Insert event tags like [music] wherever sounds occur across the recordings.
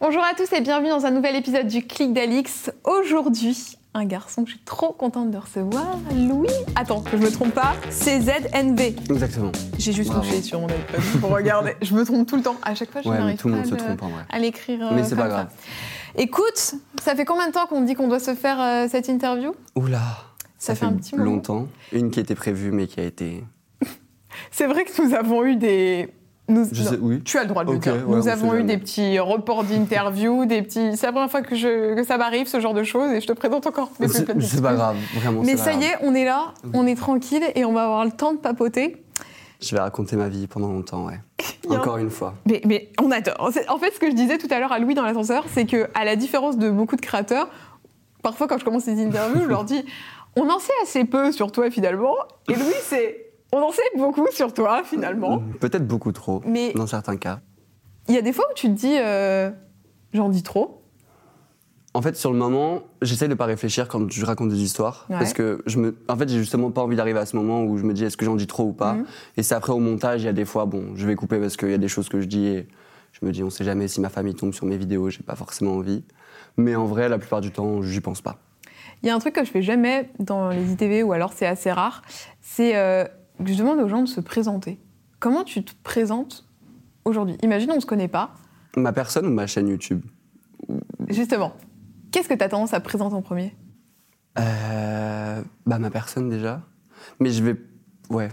Bonjour à tous et bienvenue dans un nouvel épisode du Clic d'Alix. Aujourd'hui, un garçon que je suis trop contente de recevoir, Louis. Attends, que je me trompe pas, CZNV. Exactement. J'ai juste Bravo. touché sur mon iPad pour regarder. Je me trompe tout le temps. À chaque fois, je Ouais, tout le pas monde se le- trompe en vrai. à l'écrire. euh, Mais c'est pas ça. grave. Écoute, ça fait combien de temps qu'on dit qu'on doit se faire euh, cette interview? Oula. Ça fait un petit moment. longtemps. Une qui était prévue, mais qui a été. [laughs] C'est vrai que nous avons eu des. Nous... Je non, sais, oui. Tu as le droit de le ouais, dire. on nous avons eu des petits reports d'interview, [laughs] des petits. C'est la première fois que, je... que ça m'arrive, ce genre de choses, et je te présente encore C'est pas grave, vraiment. Mais ça y est, on est là, on est tranquille, et on va avoir le temps de papoter. Je vais raconter ma vie pendant longtemps, ouais. [laughs] Encore une fois. Mais, mais on adore. En fait, ce que je disais tout à l'heure à Louis dans l'ascenseur, c'est que à la différence de beaucoup de créateurs, parfois quand je commence les interviews, je leur dis on en sait assez peu sur toi finalement. Et Louis, c'est on en sait beaucoup sur toi finalement. Peut-être beaucoup trop, Mais dans certains cas. il y a des fois où tu te dis euh, j'en dis trop. En fait, sur le moment, j'essaie de pas réfléchir quand je raconte des histoires. Ouais. Parce que, je me... en fait, j'ai justement pas envie d'arriver à ce moment où je me dis est-ce que j'en dis trop ou pas? Mhm. Et c'est après au montage, il y a des fois, bon, je vais couper parce qu'il y a des choses que je dis et je me dis on sait jamais si ma famille tombe sur mes vidéos, j'ai pas forcément envie. Mais en vrai, la plupart du temps, j'y pense pas. Il y a un truc que je fais jamais dans les ITV ou alors c'est assez rare, c'est euh, je demande aux gens de se présenter. Comment tu te présentes aujourd'hui? Imagine on se connaît pas. Ma personne ou ma chaîne YouTube? Justement, qu'est-ce que tu as tendance à présenter en premier? Euh, bah ma personne déjà. Mais je vais, ouais.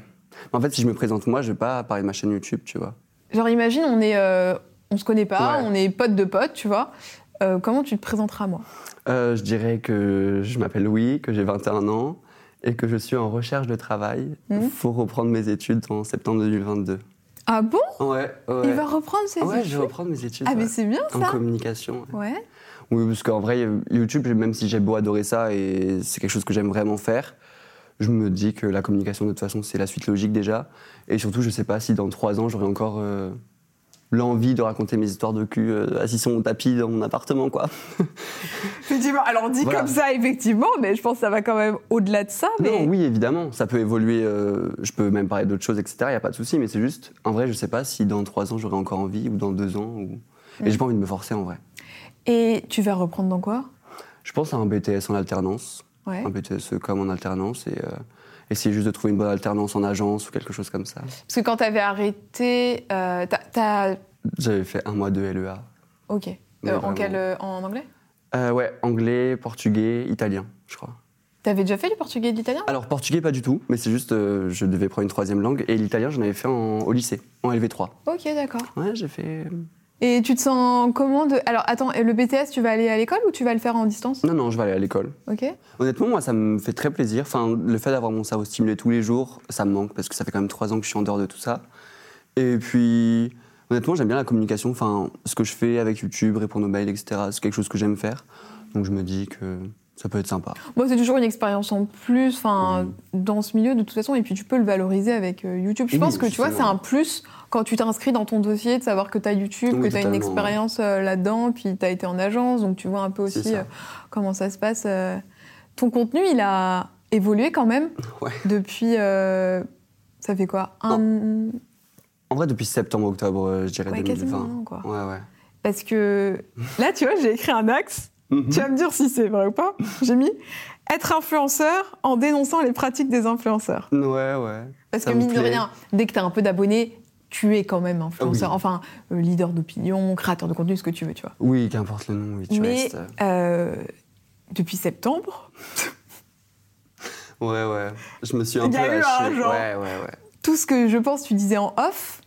En fait, si je me présente moi, je vais pas parler de ma chaîne YouTube, tu vois. Genre imagine on est euh, on se connaît pas, Ouais. on est potes de potes, tu vois. Euh, comment tu te présenteras moi? Euh, je dirais que je m'appelle Louis, que j'ai 21 ans et que je suis en recherche de travail Mhm. pour reprendre mes études en septembre 2022. Ah bon? Ouais, ouais. Il va reprendre ses ouais, je études? vais reprendre mes études. Ah mais ouais. c'est bien en ça. communication. ouais. Ouais. Oui, parce qu'en vrai, YouTube, même si j'ai beau adorer ça et c'est quelque chose que j'aime vraiment faire, je me dis que la communication, de toute façon, c'est la suite logique déjà. Et surtout, je sais pas si dans trois ans, j'aurai encore euh, l'envie de raconter mes histoires de cul euh, assis sur mon tapis dans mon appartement, quoi. [laughs] Effectivement. Alors dit Voilà. comme ça effectivement, mais je pense que ça va quand même au-delà de ça. Mais... Non, oui, évidemment, ça peut évoluer. euh, je peux même parler d'autres choses, etc. Il n'y a pas de souci, mais c'est juste, en vrai, je sais pas si dans trois ans, j'aurai encore envie ou dans deux ans. Ou... Mm. Et j'ai pas envie de me forcer, en vrai. Et tu vas reprendre dans quoi? Je pense à un BTS en alternance. Ouais. un BTS comme en alternance et euh, essayer juste de trouver une bonne alternance en agence ou quelque chose comme ça. Parce que quand t'avais arrêté, euh, t'as-. J'avais fait un mois de LEA. Ok. Euh, en quel euh, En anglais? Ouais, anglais, portugais, italien, je crois. T'avais déjà fait du portugais et de l'italien? Alors portugais pas du tout, mais c'est juste euh, je devais prendre une troisième langue et l'italien j'en avais fait en- au lycée, en LV3. Ok, d'accord. Ouais, j'ai fait. Et tu te sens comment de... Alors attends, le BTS, tu vas aller à l'école ou tu vas le faire en distance? Non, non, je vais aller à l'école. Ok. Honnêtement, moi, ça me fait très plaisir. Enfin, le fait d'avoir mon cerveau stimulé tous les jours, ça me manque parce que ça fait quand même trois ans que je suis en dehors de tout ça. Et puis, honnêtement, j'aime bien la communication. Enfin, ce que je fais avec YouTube, répondre aux mails, etc., c'est quelque chose que j'aime faire. Donc, je me dis que ça peut être sympa. Bon, c'est toujours une expérience en plus, enfin, dans ce milieu de toute façon, et puis tu peux le valoriser avec euh, YouTube. Je Oui, pense que tu vois, c'est un plus quand tu t'inscris dans ton dossier de savoir que tu as YouTube, Oui, que tu as une expérience euh, là-dedans, puis tu as été en agence, donc tu vois un peu aussi ça. euh, comment ça se passe. euh. Ton contenu, il a évolué quand même [laughs] Ouais. depuis. ça fait quoi Un. En vrai, depuis septembre-octobre, euh, je dirais Ouais, 2020. quasiment quoi. Ouais, ouais. Parce que [laughs] là, tu vois, j'ai écrit un axe. Mhm. Tu vas me dire si c'est vrai ou pas. J'ai mis être influenceur en dénonçant les pratiques des influenceurs. Ouais, ouais. Parce Ça que mine de rien, dès que tu as un peu d'abonnés, tu es quand même influenceur. Oui. Enfin, euh, leader d'opinion, créateur de contenu, ce que tu veux, tu vois. Oui, qu'importe le nom, oui, tu Mais restes. euh, euh, depuis septembre, Ouais, ouais. Je me suis un Il peu y a eu un lâché. genre. Ouais, ouais, ouais. tout ce que je pense, tu disais en off.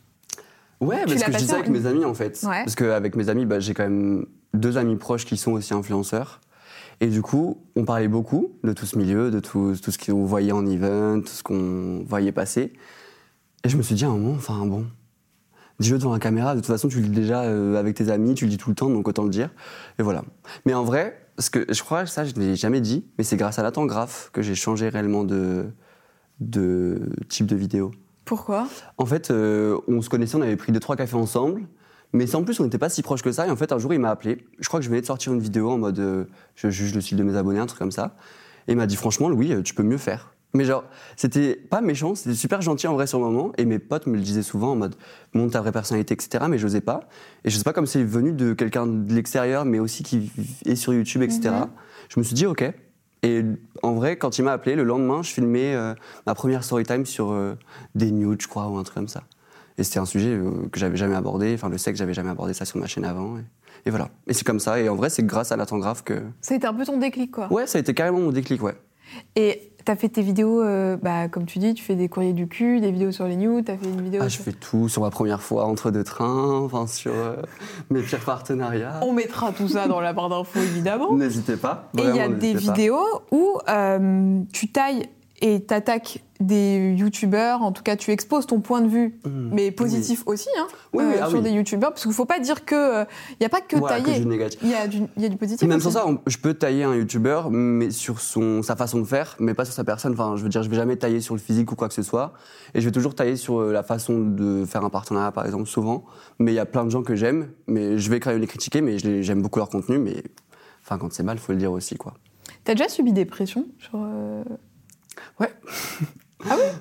Ouais, parce que je disais avec une- mes amis en fait. Ouais. Parce qu'avec mes amis, bah, j'ai quand même deux amis proches qui sont aussi influenceurs. Et du coup, on parlait beaucoup de tout ce milieu, de tout, tout ce qu'on voyait en event, tout ce qu'on voyait passer. Et je me suis dit à un moment, enfin bon, dis-le devant la caméra, de toute façon tu le dis déjà euh, avec tes amis, tu le dis tout le temps, donc autant le dire. Et voilà. Mais en vrai, Parce que je crois que ça, je ne l'ai jamais dit, mais c'est grâce à Nathan Graff que j'ai changé réellement de, de type de vidéo. Pourquoi? En fait, euh, on se connaissait, on avait pris deux, trois cafés ensemble. Mais sans plus, on n'était pas si proches que ça. Et en fait, un jour, il m'a appelé. Je crois que je venais de sortir une vidéo en mode euh, je juge le style de mes abonnés, un truc comme ça. Et il m'a dit franchement, Louis, tu peux mieux faire. Mais genre, c'était pas méchant, c'était super gentil en vrai sur le moment. Et mes potes me le disaient souvent en mode montre ta vraie personnalité, etc. Mais j'osais pas. Et je sais pas comme c'est venu de quelqu'un de l'extérieur, mais aussi qui est sur YouTube, etc. Je me suis dit ok. Et en vrai, quand il m'a appelé, le lendemain, je filmais euh, ma première story time sur euh, des nudes, je crois, ou un truc comme ça. Et c'était un sujet euh, que j'avais jamais abordé, enfin le sexe, j'avais jamais abordé ça sur ma chaîne avant. Et, et voilà. Et c'est comme ça. Et en vrai, c'est grâce à Graff que. Ça a été un peu ton déclic, quoi. Ouais, ça a été carrément mon déclic, ouais. Et t'as fait tes vidéos, euh, bah, comme tu dis, tu fais des courriers du cul, des vidéos sur les news, t'as fait une vidéo. Ah, je fais tout sur ma première fois entre deux trains, enfin sur euh, mes pires partenariats. On mettra tout ça dans la barre d'infos, évidemment. N'hésitez pas. Et il y a des pas. vidéos où euh, tu tailles et t'attaques des youtubeurs, en tout cas tu exposes ton point de vue, Mmh. mais positif aussi, hein, Oui, oui, ah sur des youtubeurs, parce qu'il faut pas dire que il n'y a pas que que tailler, il y, a du- il y a du positif. Même sans ça, on- je peux tailler un youtubeur, mais sur son, sa façon de faire, mais pas sur sa personne. Enfin, je veux dire, je vais jamais tailler sur le physique ou quoi que ce soit. Et je vais toujours tailler sur euh, la façon de faire un partenariat, par exemple, souvent. Mais il y a plein de gens que j'aime, mais je vais quand même les critiquer, mais j'aime beaucoup leur contenu. Mais enfin, quand c'est mal, faut le dire aussi, quoi. T'as déjà subi des pressions sur euh, Ouais.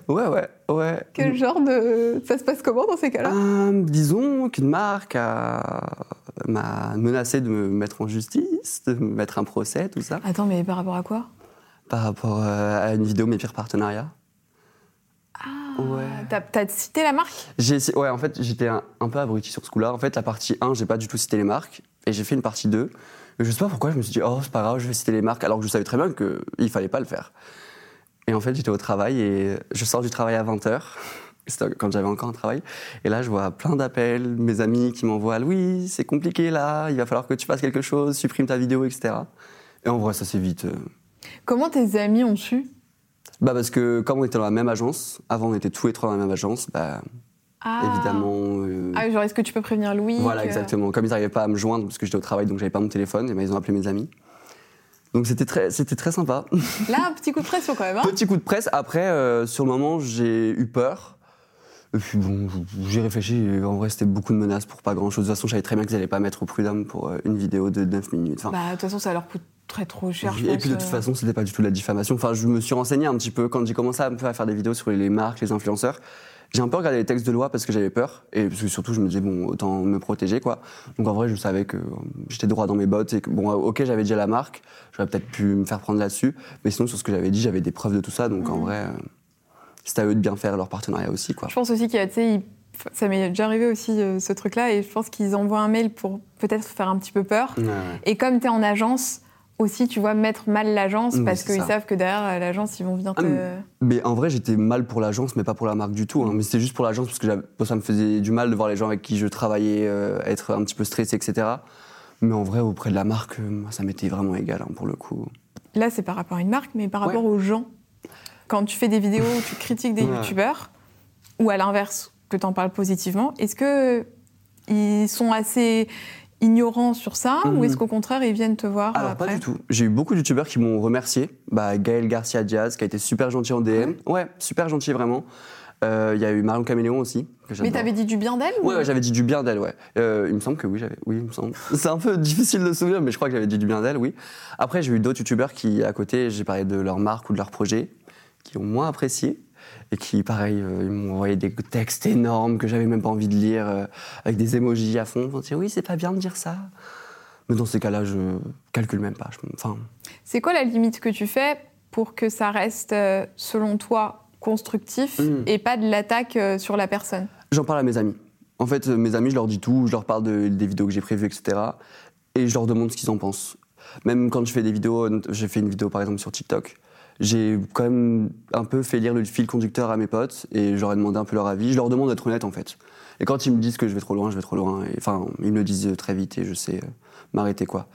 Ouais, ouais, ouais. quel genre de ça se passe comment dans ces cas-là? Euh, disons qu'une marque a- m'a menacé de me mettre en justice, de me mettre un procès, tout ça, Attends, mais par rapport à quoi? Par rapport euh, à une vidéo Mes pires partenariats. Ah, Ouais. T'as t'as cité la marque? J'ai ouais, en fait, j'étais un, un peu abruti sur ce coup-là. En fait, la partie 1, j'ai pas du tout cité les marques, et j'ai fait une partie 2. Et je sais pas pourquoi, je me suis dit, oh, c'est pas grave, je vais citer les marques, alors que je savais très bien qu'il fallait pas le faire. Et en fait, j'étais au travail, et je sors du travail à 20h. C'était [laughs] quand j'avais encore un travail. Et là, je vois plein d'appels, mes amis qui m'envoient Louis, c'est compliqué là, il va falloir que tu fasses quelque chose, supprime ta vidéo, etc. Et en vrai, ça c'est vite. euh. Comment tes amis ont su? Bah, parce que comme on était dans la même agence, avant on était tous les trois dans la même agence, bah, Ah. évidemment. euh, Ah, genre, est-ce que tu peux prévenir Louis voilà, que- exactement. Comme ils n'arrivaient pas à me joindre parce que j'étais au travail, donc j'avais pas mon téléphone, et ben, ils ont appelé mes amis. Donc c'était très, c'était très sympa. [laughs] Là, un petit coup de pression quand même. Hein Petit coup de presse. Après, euh, sur le moment, j'ai eu peur. Et puis bon, j'ai réfléchi. En vrai, c'était beaucoup de menaces pour pas grand chose. De toute façon, je savais très bien qu'ils n'allaient pas mettre au prud'homme pour euh, une vidéo de 9 minutes. Enfin, Bah, de toute façon, ça leur coûte très trop cher. et puis de toute euh. façon, c'était pas du tout de la diffamation. Enfin, je me suis renseigné un petit peu quand j'ai commencé un peu à faire des vidéos sur les marques, les influenceurs. J'ai un peu regardé les textes de loi parce que j'avais peur et parce que surtout je me disais bon autant me protéger quoi. Donc en vrai je savais que euh, j'étais droit dans mes bottes et que bon euh, ok j'avais dit à la marque, j'aurais peut-être pu me faire prendre là-dessus, mais sinon sur ce que j'avais dit j'avais des preuves de tout ça donc en vrai euh, c'était à eux de bien faire leur partenariat aussi quoi. Je pense aussi qu'il y a, tu sais, ça m'est déjà arrivé aussi euh, ce truc-là, et je pense qu'ils envoient un mail pour peut-être faire un petit peu peur. Ouais, ouais. Et comme tu es en agence, aussi, tu vois, mettre mal l'agence, parce qu'ils savent que derrière euh, l'agence, ils vont venir te. Ah, Mais en vrai, j'étais mal pour l'agence, mais pas pour la marque du tout. hein. Mais c'était juste pour l'agence parce que ça me faisait du mal de voir les gens avec qui je travaillais euh, être un petit peu stressé, etc. Mais en vrai, auprès de la marque, euh, moi, ça m'était vraiment égal hein, pour le coup. Là, c'est par rapport à une marque, mais par Ouais. rapport aux gens. Quand tu fais des vidéos où tu [laughs] critiques des Ouais. youtubeurs, ou à l'inverse, que tu en parles positivement, est-ce que ils sont assez ignorants sur ça, ou Mhm. est-ce qu'au contraire, ils viennent te voir Alors, après pas du tout. J'ai eu beaucoup de youtubeurs qui m'ont remercié. Bah, Gaël Garcia Diaz, qui a été super gentil en DM. Ouais, super gentil, vraiment. Euh, Il y a eu Marion Caméléon aussi. Mais t'avais dit du bien d'elle ou- Ouais, j'avais dit du bien d'elle, ouais. Euh, il me semble que oui, j'avais. Oui, il me semble. [laughs] C'est un peu difficile de se souvenir, mais je crois que j'avais dit du bien d'elle, oui. Après, j'ai eu d'autres youtubeurs qui, à côté, j'ai parlé de leur marque ou de leur projet, qui ont moins apprécié. Et qui, pareil, euh, ils m'ont envoyé des textes énormes que j'avais même pas envie de lire, euh, avec des émojis à fond. Ils m'ont dit, oui, c'est pas bien de dire ça. Mais dans ces cas-là, je calcule même pas. Enfin, C'est quoi la limite que tu fais pour que ça reste, euh, selon toi, constructif Mm. et pas de l'attaque sur la personne? J'en parle à mes amis. En fait, mes amis, je leur dis tout, je leur parle de- des vidéos que j'ai prévues, etc. Et je leur demande ce qu'ils en pensent. Même quand je fais des vidéos, j'ai fait une vidéo par exemple sur TikTok, j'ai quand même un peu fait lire le fil conducteur à mes potes et je leur ai demandé un peu leur avis. Je leur demande d'être honnête en fait. Et quand ils me disent que je vais trop loin, je vais trop loin. Et, enfin, ils me le disent très vite et je sais euh, m'arrêter quoi.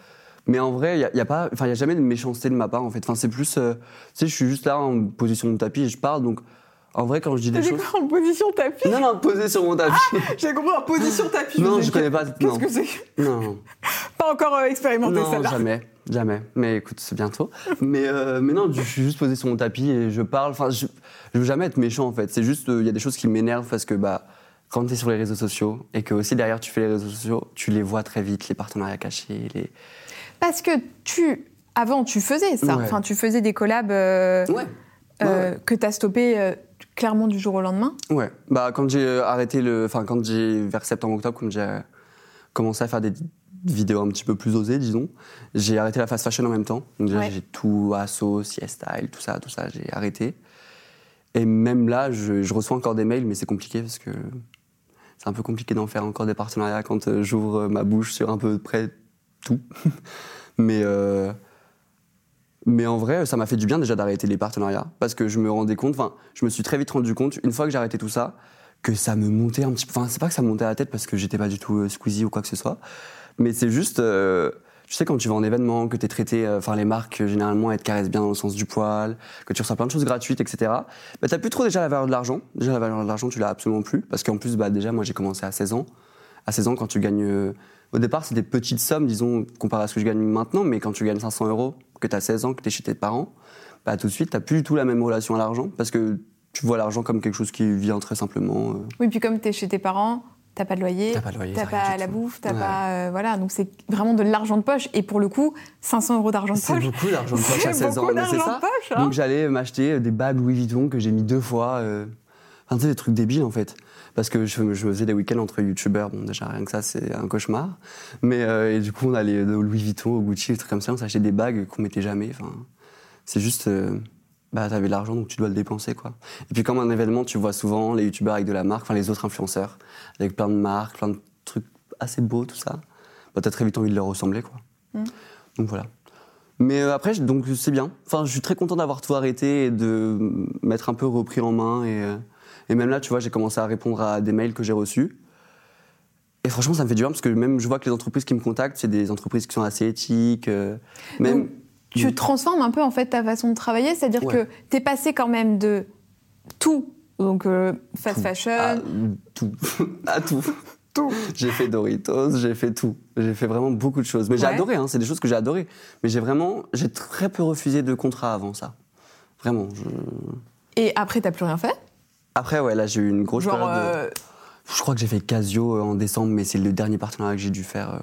Mais en vrai, il n'y a, a pas, enfin, il y a jamais de méchanceté de ma part en fait. Enfin, c'est plus, euh, tu sais, je suis juste là en position de tapis et je parle. Donc, en vrai, quand je dis des choses, quoi en position tapis? Non, non, posé sur mon tapis. J'ai compris en position tapis. Non, je dis, connais pas. Qu'est-ce que c'est non, Pas encore euh, expérimenté non jamais. Jamais. Mais écoute, c'est bientôt. [laughs] mais, euh, mais non, je suis juste posé sur mon tapis et je parle. Enfin, je, je veux jamais être méchant en fait. C'est juste, euh, il y a des choses qui m'énervent parce que bah, quand tu es sur les réseaux sociaux et que aussi derrière tu fais les réseaux sociaux, tu les vois très vite, les partenariats cachés. Les... Parce que tu, avant, tu faisais ça. Ouais. Enfin, tu faisais des collabs euh, Ouais. que tu as stoppé clairement du jour au lendemain. Ouais. Bah, quand j'ai arrêté le. Enfin, quand j'ai. Vers septembre-octobre, quand j'ai commencé à faire des vidéos un petit peu plus osées, disons, j'ai arrêté la fast fashion en même temps. Donc, déjà, Ouais. j'ai tout, Asos, Style, tout ça, tout ça, j'ai arrêté. Et même là, je, je reçois encore des mails, mais c'est compliqué parce que c'est un peu compliqué d'en faire encore des partenariats quand euh, j'ouvre euh, ma bouche sur un peu près tout. [laughs] mais. euh, mais en vrai, ça m'a fait du bien déjà d'arrêter les partenariats parce que je me rendais compte, enfin, je me suis très vite rendu compte, une fois que j'ai arrêté tout ça, que ça me montait un petit peu. Enfin, c'est pas que ça me montait à la tête parce que j'étais pas du tout squeezie ou quoi que ce soit, mais c'est juste. euh, tu sais, quand tu vas en événement, que tu es traité, euh, enfin, les marques, euh, généralement, elles te caressent bien dans le sens du poil, que tu reçois plein de choses gratuites, etc. Bah, t'as plus trop déjà la valeur de l'argent. Déjà, la valeur de l'argent, tu l'as absolument plus. Parce qu'en plus, bah, déjà, moi, j'ai commencé à 16 ans. À 16 ans, quand tu gagnes. au départ, c'est des petites sommes, disons, comparé à ce que je gagne maintenant, mais quand tu gagnes 500 euros, que tu as 16 ans, que tu es chez tes parents, bah, tout de suite, tu plus du tout la même relation à l'argent, parce que tu vois l'argent comme quelque chose qui vient très simplement. Oui, puis comme tu es chez tes parents, t'as pas de loyer, T'as pas de loyer, t'as t'as rien pas du la tout. bouffe, t'as Ouais. pas. euh, voilà, donc c'est vraiment de l'argent de poche. Et pour le coup, 500 euros d'argent de C'est poche. beaucoup d'argent de poche à c'est 16 ans, mais c'est d'argent ça. de poche, hein. Donc j'allais m'acheter des bagues Louis Vuitton que j'ai mis deux fois. euh, Enfin, tu sais, des trucs débiles en fait. Parce que je, faisais des week-ends entre youtubeurs. Bon, déjà, rien que ça, c'est un cauchemar. Mais euh, et du coup, on allait au Louis Vuitton, au Gucci, des trucs comme ça. On s'achetait des bagues qu'on mettait jamais. Enfin, c'est juste. Bah, t'avais de l'argent, donc tu dois le dépenser, quoi. Et puis, comme un événement, tu vois souvent les youtubeurs avec de la marque, enfin, les autres influenceurs, avec plein de marques, plein de trucs assez beaux, tout ça. Bah, t'as très vite envie de leur ressembler, quoi. Mm. Donc voilà. Mais euh, après, donc c'est bien. Enfin, je suis très content d'avoir tout arrêté et de m'être un peu repris en main. Et, euh, et même là, tu vois, j'ai commencé à répondre à des mails que j'ai reçus. Et franchement, ça me fait du bien parce que même je vois que les entreprises qui me contactent, c'est des entreprises qui sont assez éthiques. euh, même Donc, tu transformes un peu en fait ta façon de travailler, c'est-à-dire Ouais. que tu es passé quand même de tout, donc euh, fast Tout. fashion, à tout. à [laughs] tout. [laughs] tout. J'ai fait Doritos, j'ai fait tout. J'ai fait vraiment beaucoup de choses. Mais j'ai adoré, hein, c'est des choses que j'ai adoré. Mais j'ai vraiment, j'ai très peu refusé de contrats avant ça. Vraiment. je- Et après, t'as plus rien fait? Après, ouais, là, j'ai eu une grosse Genre, période. de- euh, Je crois que j'ai fait Casio euh, en décembre, mais c'est le dernier partenariat que j'ai dû faire. euh.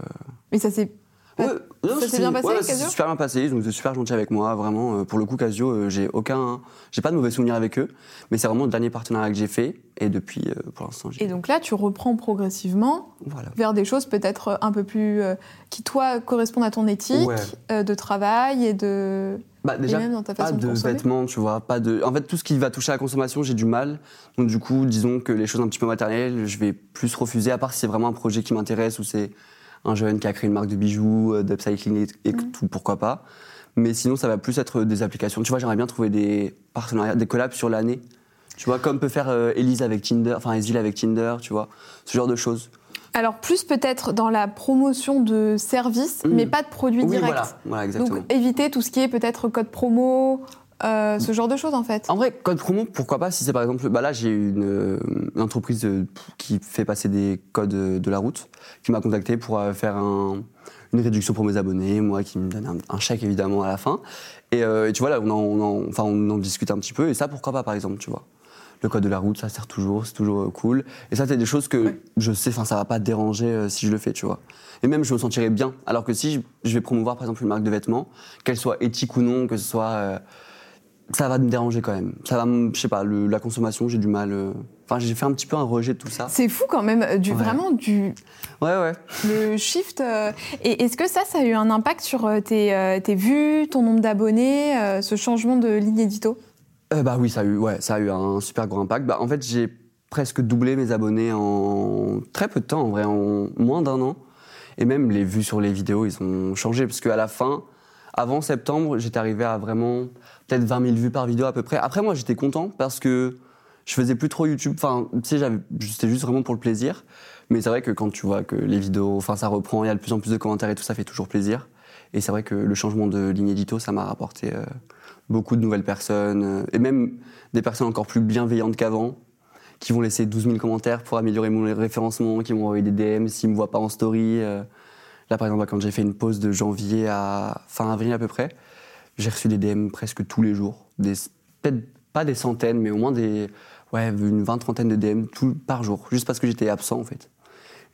mais ça c'est. Ouais, Ça non, s'est c'est- bien passé, ouais, Casio super bien passé, ils ont été super gentils avec moi, vraiment. euh, Pour le coup, Casio, euh, j'ai aucun, j'ai pas de mauvais souvenirs avec eux, mais c'est vraiment le dernier partenariat que j'ai fait, et depuis, euh, pour l'instant, j'ai. Et donc là, tu reprends progressivement Voilà. vers des choses peut-être un peu plus euh, qui toi correspondent à ton éthique Ouais. euh, de travail et de Bah, et déjà, même dans ta pas façon de, de consommer. vêtements, tu vois, pas de. En fait, tout ce qui va toucher à la consommation, j'ai du mal. Donc, du coup, disons que les choses un petit peu matérielles, je vais plus refuser, à part si c'est vraiment un projet qui m'intéresse ou c'est un jeune qui a créé une marque de bijoux, euh, d'upcycling et, et tout, pourquoi pas. Mais sinon, ça va plus être des applications. Tu vois, j'aimerais bien trouver des partenariats, des collabs sur l'année. Tu vois, comme peut faire euh, Elise avec Tinder, enfin Esil avec Tinder, tu vois, ce genre de choses. Alors plus peut-être dans la promotion de services, Mm. mais pas de produits oui, directs. voilà, voilà, exactement. Donc éviter tout ce qui est peut-être code promo, euh, ce genre de choses en fait. En vrai, code promo, pourquoi pas si c'est par exemple. Bah là, j'ai une, euh, une entreprise euh, qui fait passer des codes de la route, qui m'a contacté pour faire un- une réduction pour mes abonnés, moi qui me donne un, un chèque évidemment à la fin. Et, et tu vois, là, on en, on en- enfin, on en discute un petit peu, et ça, pourquoi pas par exemple, tu vois. Le code de la route, ça sert toujours, c'est toujours cool. Et ça, c'est des choses que Ouais. je sais, enfin, ça va pas te déranger euh, si je le fais, tu vois. Et même, je me sentirais bien. Alors que si je, je vais promouvoir, par exemple, une marque de vêtements, qu'elle soit éthique ou non, que ce soit. euh, ça va me déranger quand même. Ça va, je sais pas, le- la consommation, j'ai du mal. euh, Enfin, j'ai fait un petit peu un rejet de tout ça. C'est fou quand même, euh, du, Ouais. vraiment du Ouais, ouais. le shift. euh, et est-ce que ça, ça a eu un impact sur tes, euh, tes vues, ton nombre d'abonnés, ce changement de ligne édito? Bah oui, ça a eu, ouais, ça a eu un super gros impact. Bah, en fait, j'ai presque doublé mes abonnés en très peu de temps, en vrai, en moins d'un an. Et même les vues sur les vidéos, ils ont changé parce qu'à la fin, avant septembre, j'étais arrivé à vraiment peut-être 20 000 vues par vidéo à peu près. Après, moi, j'étais content parce que je faisais plus trop YouTube. Enfin, tu sais, c'était juste vraiment pour le plaisir. Mais c'est vrai que quand tu vois que les vidéos, enfin, ça reprend, il y a de plus en plus de commentaires et tout, ça fait toujours plaisir. Et c'est vrai que le changement de ligne édito, ça m'a rapporté euh, beaucoup de nouvelles personnes, euh, et même des personnes encore plus bienveillantes qu'avant, qui vont laisser 12 000 commentaires pour améliorer mon référencement, qui vont envoyer des DM s'ils me voient pas en story. euh. Là, par exemple, quand j'ai fait une pause de janvier à fin avril à peu près, j'ai reçu des DM presque tous les jours. Peut-être pas des centaines, mais au moins des, ouais, une vingt, trentaine de DM tout, par jour, juste parce que j'étais absent en fait.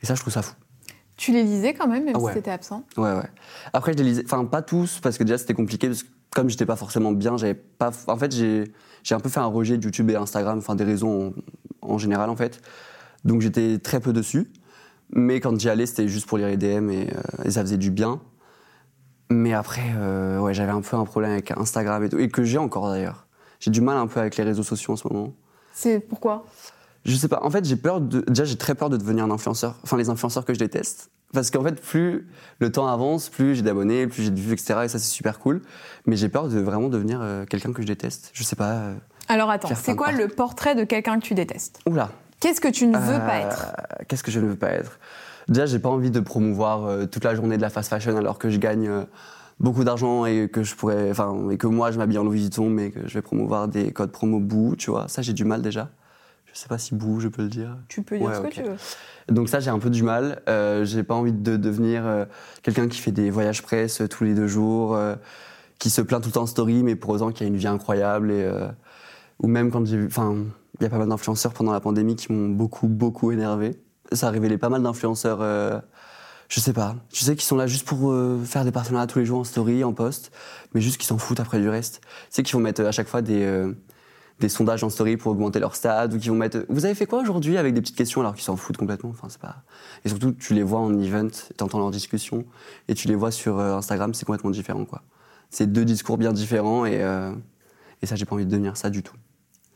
Et ça, je trouve ça fou. Tu les lisais quand même, même Ah ouais. si t'étais absent? Ouais, ouais. Après, je les lisais, enfin, pas tous, parce que déjà, c'était compliqué, parce que comme j'étais pas forcément bien, j'avais pas. En fait, j'ai j'ai un peu fait un rejet de YouTube et Instagram, enfin, des réseaux en, en général, en fait. Donc, j'étais très peu dessus. Mais quand j'y allais, c'était juste pour lire les DM et, euh, et ça faisait du bien. Mais après, euh, ouais, j'avais un peu un problème avec Instagram et tout, et que j'ai encore d'ailleurs. J'ai du mal un peu avec les réseaux sociaux en ce moment. C'est pourquoi? Je sais pas. En fait, j'ai peur de. Déjà, j'ai très peur de devenir un influenceur. Enfin, les influenceurs que je déteste. Parce qu'en fait, plus le temps avance, plus j'ai d'abonnés, plus j'ai de vues, etc. Et ça, c'est super cool. Mais j'ai peur de vraiment devenir euh, quelqu'un que je déteste. Je sais pas. euh, Alors attends, c'est quoi le portrait de quelqu'un que tu détestes? Oula. Qu'est-ce que tu ne veux Euh, pas être Qu'est-ce que je ne veux pas être Déjà, j'ai pas envie de promouvoir euh, toute la journée de la fast fashion alors que je gagne euh, beaucoup d'argent et que je pourrais. Enfin, et que moi, je m'habille en Louis Vuitton, mais que je vais promouvoir des codes promo Boo, tu vois. Ça, j'ai du mal déjà. Je sais pas si Boo, je peux le dire. Tu peux dire Ouais, ce que tu veux. Donc ça, j'ai un peu du mal. Euh, j'ai pas envie de devenir euh, quelqu'un qui fait des voyages presse euh, tous les deux jours, euh, qui se plaint tout le temps en story, mais pour autant qui a une vie incroyable. Et, euh, ou même quand j'ai vu... Enfin, il y a pas mal d'influenceurs pendant la pandémie qui m'ont beaucoup, beaucoup énervé. Ça a révélé pas mal d'influenceurs... euh, je sais pas. Je sais qu'ils sont là juste pour euh, faire des partenariats tous les jours en story, en post, mais juste qu'ils s'en foutent après du reste. Tu sais qu'ils vont mettre euh, à chaque fois des... euh, des sondages en story pour augmenter leur stade ou qui vont mettre vous avez fait quoi aujourd'hui avec des petites questions alors qu'ils s'en foutent complètement? Enfin c'est pas et surtout tu les vois en event t'entends leurs discussions et tu les vois sur Instagram c'est complètement différent quoi c'est deux discours bien différents et et ça j'ai pas envie de devenir ça du tout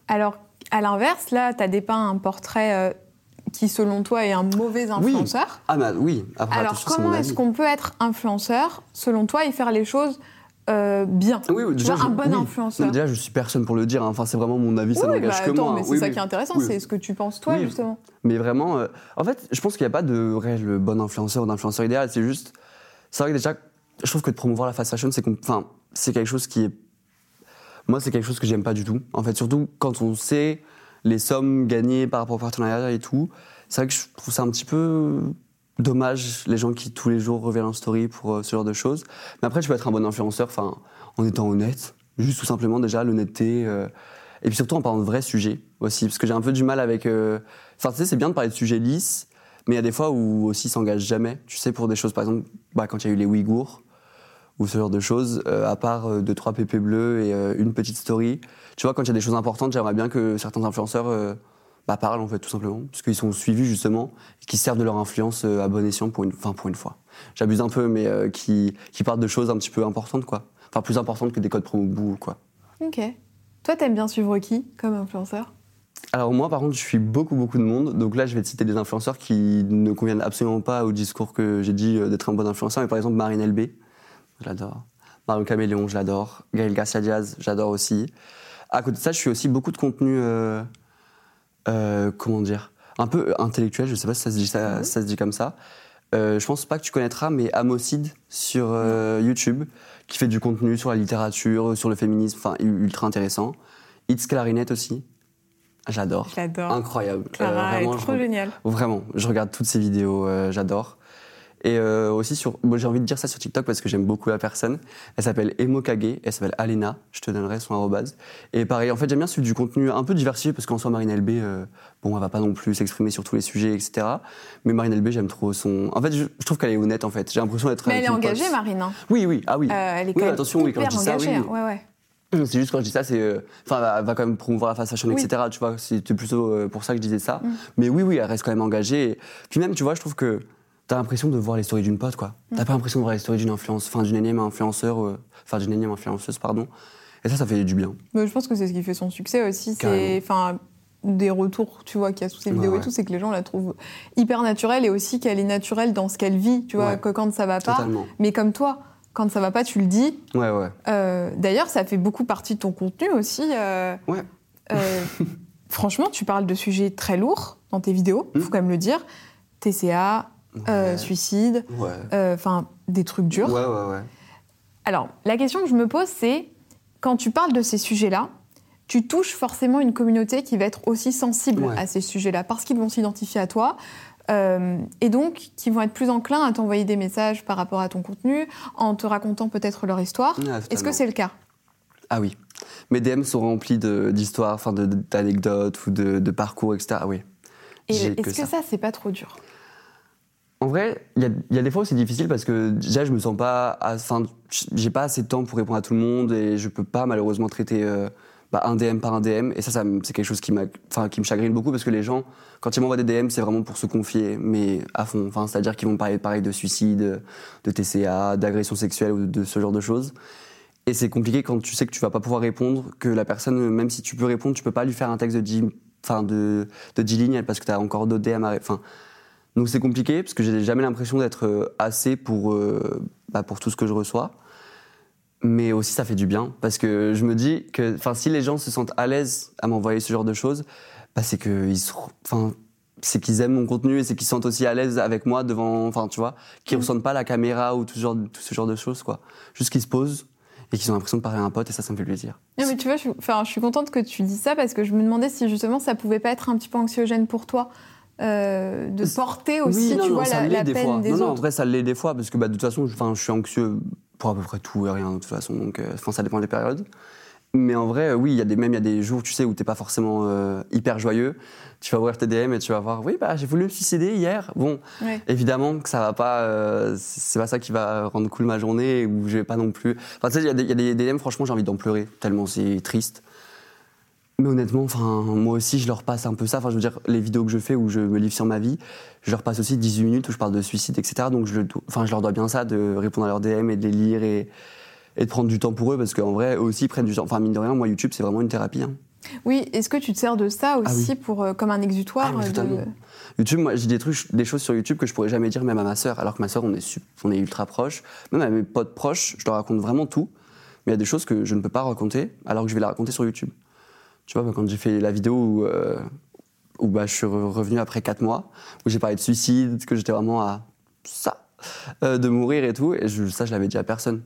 Alors, à l'inverse, là, tu as dépeint un portrait euh, qui, selon toi, est un mauvais influenceur. ah bah oui après Alors, attention, c'est comment est-ce qu'on peut être influenceur, selon toi, et faire les choses euh, bien? Oui, oui, déjà, vois, un bon oui. influenceur. Non, déjà je suis personne pour le dire hein. enfin c'est vraiment mon avis ça n'engage bah, que moi mais c'est ça qui est intéressant, c'est ce que tu penses toi, justement. Mais vraiment, euh, en fait, je pense qu'il n'y a pas de réel bon influenceur ou d'influenceur idéal. C'est juste, c'est vrai que déjà, je trouve que de promouvoir la fast fashion, c'est enfin, c'est quelque chose qui est, moi, c'est quelque chose que j'aime pas du tout. En fait, surtout quand on sait les sommes gagnées par rapport au partenariat et tout, c'est vrai que je trouve ça un petit peu dommage les gens qui tous les jours reviennent en story pour euh, ce genre de choses. Mais après, tu peux être un bon influenceur, enfin, en étant honnête, juste tout simplement déjà l'honnêteté. euh, et puis surtout en parlant de vrais sujets aussi, parce que j'ai un peu du mal avec. euh, Enfin, tu sais, c'est bien de parler de sujets lisses, mais il y a des fois où aussi ils s'engagent jamais. Tu sais, pour des choses, par exemple, bah, quand il y a eu les Ouïghours ou ce genre de choses, euh, à part euh, deux trois PP bleus et euh, une petite story. Tu vois, quand il y a des choses importantes, j'aimerais bien que certains influenceurs bah, parlent en fait tout simplement, parce qu'ils sont suivis justement, et qui servent de leur influence à bon escient pour une, enfin pour une fois. J'abuse un peu, mais euh, qui qui parlent de choses un petit peu importantes quoi. Enfin plus importantes que des codes promo bout quoi. Ok. Toi, t'aimes bien suivre qui comme influenceur? Alors moi, par contre, je suis beaucoup, beaucoup de monde. Donc là, je vais te citer des influenceurs qui ne conviennent absolument pas au discours que j'ai dit d'être un bon influenceur. Mais par exemple, Marine LB, je l'adore. Marion Caméléon, je l'adore. Gaël Garcia Diaz, j'adore aussi. À côté de ça, je suis aussi beaucoup de contenu, euh, euh, comment dire, un peu intellectuel. Je sais pas si ça se dit, ça, Mhm. ça se dit comme ça. Euh, je pense pas que tu connaîtras, mais Amocide sur euh, YouTube, qui fait du contenu sur la littérature, sur le féminisme, enfin ultra intéressant. It's Clarinette aussi, j'adore. Je l'adore. Incroyable. Clara vraiment, est trop géniale. Vraiment, je regarde toutes ses vidéos, j'adore. Et euh, aussi sur, bon, j'ai envie de dire ça sur TikTok parce que j'aime beaucoup la personne. Elle s'appelle Emokage, elle s'appelle Alena. Je te donnerai son arrobase. Et pareil, en fait, j'aime bien suivre du contenu un peu diversifié parce qu'en soi, Marine LB, euh, bon, elle va pas non plus s'exprimer sur tous les sujets, etc. Mais Marine LB, j'aime trop son. En fait, je, je trouve qu'elle est honnête. En fait, j'ai l'impression d'être. Mais elle est engagée. Marine. hein. Oui, oui, ah oui. Euh, elle est Oui, quand même attention, oui, quand je dis ça, engagée. oui. hein. Ouais, ouais. C'est juste quand je dis ça, c'est. euh, Enfin, elle va quand même promouvoir la fast fashion, Oui. etc. Tu vois, c'était plutôt euh, pour ça que je disais ça. Mm. Mais oui, oui, elle reste quand même engagée. Et puis même, tu vois, je trouve que t'as l'impression de voir les stories d'une pote, quoi. Mm. T'as pas l'impression de voir les stories d'une influence, enfin, d'une énième influenceur, euh, enfin, d'une énième influenceuse, pardon. Et ça, ça fait du bien. Mais je pense que c'est ce qui fait son succès aussi. C'est enfin des retours, tu vois, qu'il y a sous ses Ouais, vidéos et tout, c'est que les gens la trouvent hyper naturelle et aussi qu'elle est naturelle dans ce qu'elle vit, tu vois, Ouais. que quand ça va pas. Totalement. Mais comme toi, quand ça va pas, tu le dis. Ouais, ouais. Euh, D'ailleurs, ça fait beaucoup partie de ton contenu aussi. euh, Ouais. euh, [laughs] franchement, tu parles de sujets très lourds dans tes vidéos, il Mm. faut quand même le dire. TCA, euh, Ouais. suicide, euh, enfin des trucs durs. Ouais, ouais, ouais. Alors, la question que je me pose, c'est quand tu parles de ces sujets-là, tu touches forcément une communauté qui va être aussi sensible Ouais. à ces sujets-là parce qu'ils vont s'identifier à toi. euh, et donc qui vont être plus enclins à t'envoyer des messages par rapport à ton contenu, en te racontant peut-être leur histoire. Ah, Est-ce que c'est le cas? Ah oui. Mes DM sont remplis d'histoires, d'anecdotes ou de, de parcours, etc. Ah oui. Et que est-ce que ça, c'est pas trop dur? En vrai, il y a, des fois où c'est difficile parce que déjà, je me sens pas. Enfin, j'ai pas assez de temps pour répondre à tout le monde et je peux pas malheureusement traiter euh, bah, un DM par un DM. Et ça, c'est quelque chose qui, qui me chagrine beaucoup parce que les gens, quand ils m'envoient des DM, c'est vraiment pour se confier, mais à fond. Enfin, c'est-à-dire qu'ils vont parler de suicide, de TCA, d'agression sexuelle ou de ce genre de choses. Et c'est compliqué quand tu sais que tu vas pas pouvoir répondre, que la personne, même si tu peux répondre, tu peux pas lui faire un texte de 10, enfin de, de 10 lignes parce que tu as encore d'autres DM à enfin, donc c'est compliqué parce que j'ai jamais l'impression d'être euh, assez pour, euh, bah, pour tout ce que je reçois. Mais aussi ça fait du bien parce que je me dis que si les gens se sentent à l'aise à m'envoyer ce genre de choses, bah, c'est qu'ils c'est aiment mon contenu et c'est qu'ils se sentent aussi à l'aise avec moi devant, enfin tu vois, qu'ils Mm. ressentent pas la caméra ou tout ce genre, tout ce genre de choses quoi. Juste qu'ils se posent et qu'ils ont l'impression de parler à un pote et ça, ça me fait plaisir. Non, mais tu vois, je, je suis contente que tu dis ça parce que je me demandais si justement ça pouvait pas être un petit peu anxiogène pour toi euh, de porter aussi, Oui, non, tu non, vois, ça la, la des peine fois. des non, non, en autres. vrai, ça l'est des fois, parce que bah, de toute façon, je, je suis anxieux pour à peu près tout et rien, de toute façon. Donc, euh, enfin, ça dépend des périodes. Mais en vrai, oui, il y a des, même il y a des jours, tu sais, où t'es pas forcément euh, hyper joyeux. Tu vas ouvrir tes DM et tu vas voir, oui, bah, j'ai voulu me suicider hier. Bon, Ouais. évidemment que ça va pas, euh, c'est pas ça qui va rendre cool ma journée, ou je vais pas non plus. Enfin, tu sais, y il y a des DM, franchement, j'ai envie d'en pleurer, tellement c'est triste. Mais honnêtement, enfin, moi aussi, je leur passe un peu ça. Enfin, je veux dire, les vidéos que je fais où je me livre sur ma vie, je leur passe aussi 18 minutes où je parle de suicide, etc. Donc, je, le enfin, je leur dois bien ça, de répondre à leurs DM et de les lire et, et de prendre du temps pour eux, parce qu'en vrai, eux aussi ils prennent du temps. Enfin, mine de rien, moi, YouTube, c'est vraiment une thérapie. hein. Oui, est-ce que tu te sers de ça aussi Ah oui. pour, euh, comme un exutoire Ah euh, de-. YouTube, moi, j'ai des trucs, des choses sur YouTube que je pourrais jamais dire même à ma sœur, alors que ma sœur, on est, on est ultra proches. Même à mes potes proches, je leur raconte vraiment tout. Mais il y a des choses que je ne peux pas raconter, alors que je vais les raconter sur YouTube. Tu vois, bah, quand j'ai fait la vidéo où, euh, où bah, je suis re- revenu après 4 mois, où j'ai parlé de suicide, que j'étais vraiment à ça, euh, de mourir et tout, et je- ça, je l'avais dit à personne.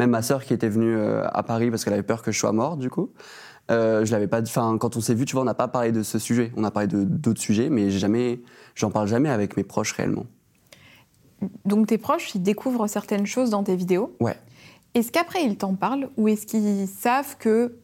Même ma sœur qui était venue euh, à Paris parce qu'elle avait peur que je sois mort, du coup. Euh, je l'avais pas. Enfin, quand on s'est vu, tu vois, on n'a pas parlé de ce sujet. On a parlé de d'autres sujets, mais jamais, j'en parle jamais avec mes proches réellement. Donc tes proches, ils découvrent certaines choses dans tes vidéos. Ouais. Est-ce qu'après ils t'en parlent ou est-ce qu'ils savent que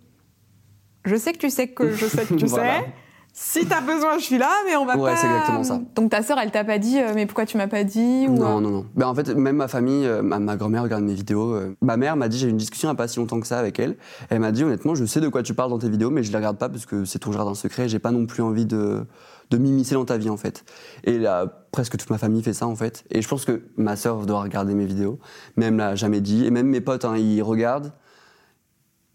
je sais que tu sais que je sais que tu [laughs] Voilà. sais. Si t'as besoin, je suis là, mais on va Ouais, pas. c'est exactement ça. Donc ta sœur, elle t'a pas dit, euh, mais pourquoi tu m'as pas dit ou, Non, euh, non, non. Ben, en fait, même ma famille, euh, ma, ma grand-mère regarde mes vidéos. euh, ma mère m'a dit, j'ai eu une discussion il n'y a pas si longtemps que ça avec elle. Elle m'a dit, honnêtement, je sais de quoi tu parles dans tes vidéos, mais je les regarde pas parce que c'est ton jardin secret. J'ai pas non plus envie de, de m'immiscer dans ta vie, en fait. Et là, presque toute ma famille fait ça, en fait. Et je pense que ma sœur doit regarder mes vidéos, mais elle me l'a jamais dit. Et même mes potes, hein, ils regardent.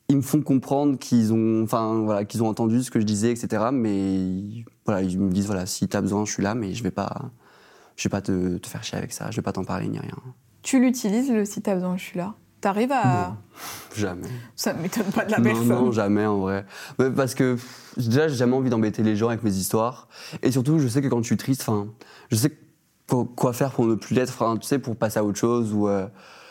Ils me font comprendre qu'ils ont, enfin, voilà, qu'ils ont entendu ce que je disais, etc. Mais voilà, ils me disent, voilà, si t'as besoin, je suis là, mais je vais pas, je vais pas te, te faire chier avec ça, je vais pas t'en parler ni rien. Tu l'utilises le si t'as besoin, je suis là. T'arrives à. Jamais. Ça m'étonne pas de la non, personne. non, jamais en vrai. Mais parce que déjà, j'ai jamais envie d'embêter les gens avec mes histoires. Et surtout, je sais que quand je suis triste, enfin, je sais quoi, faire pour ne plus l'être, tu sais, pour passer à autre chose ou euh,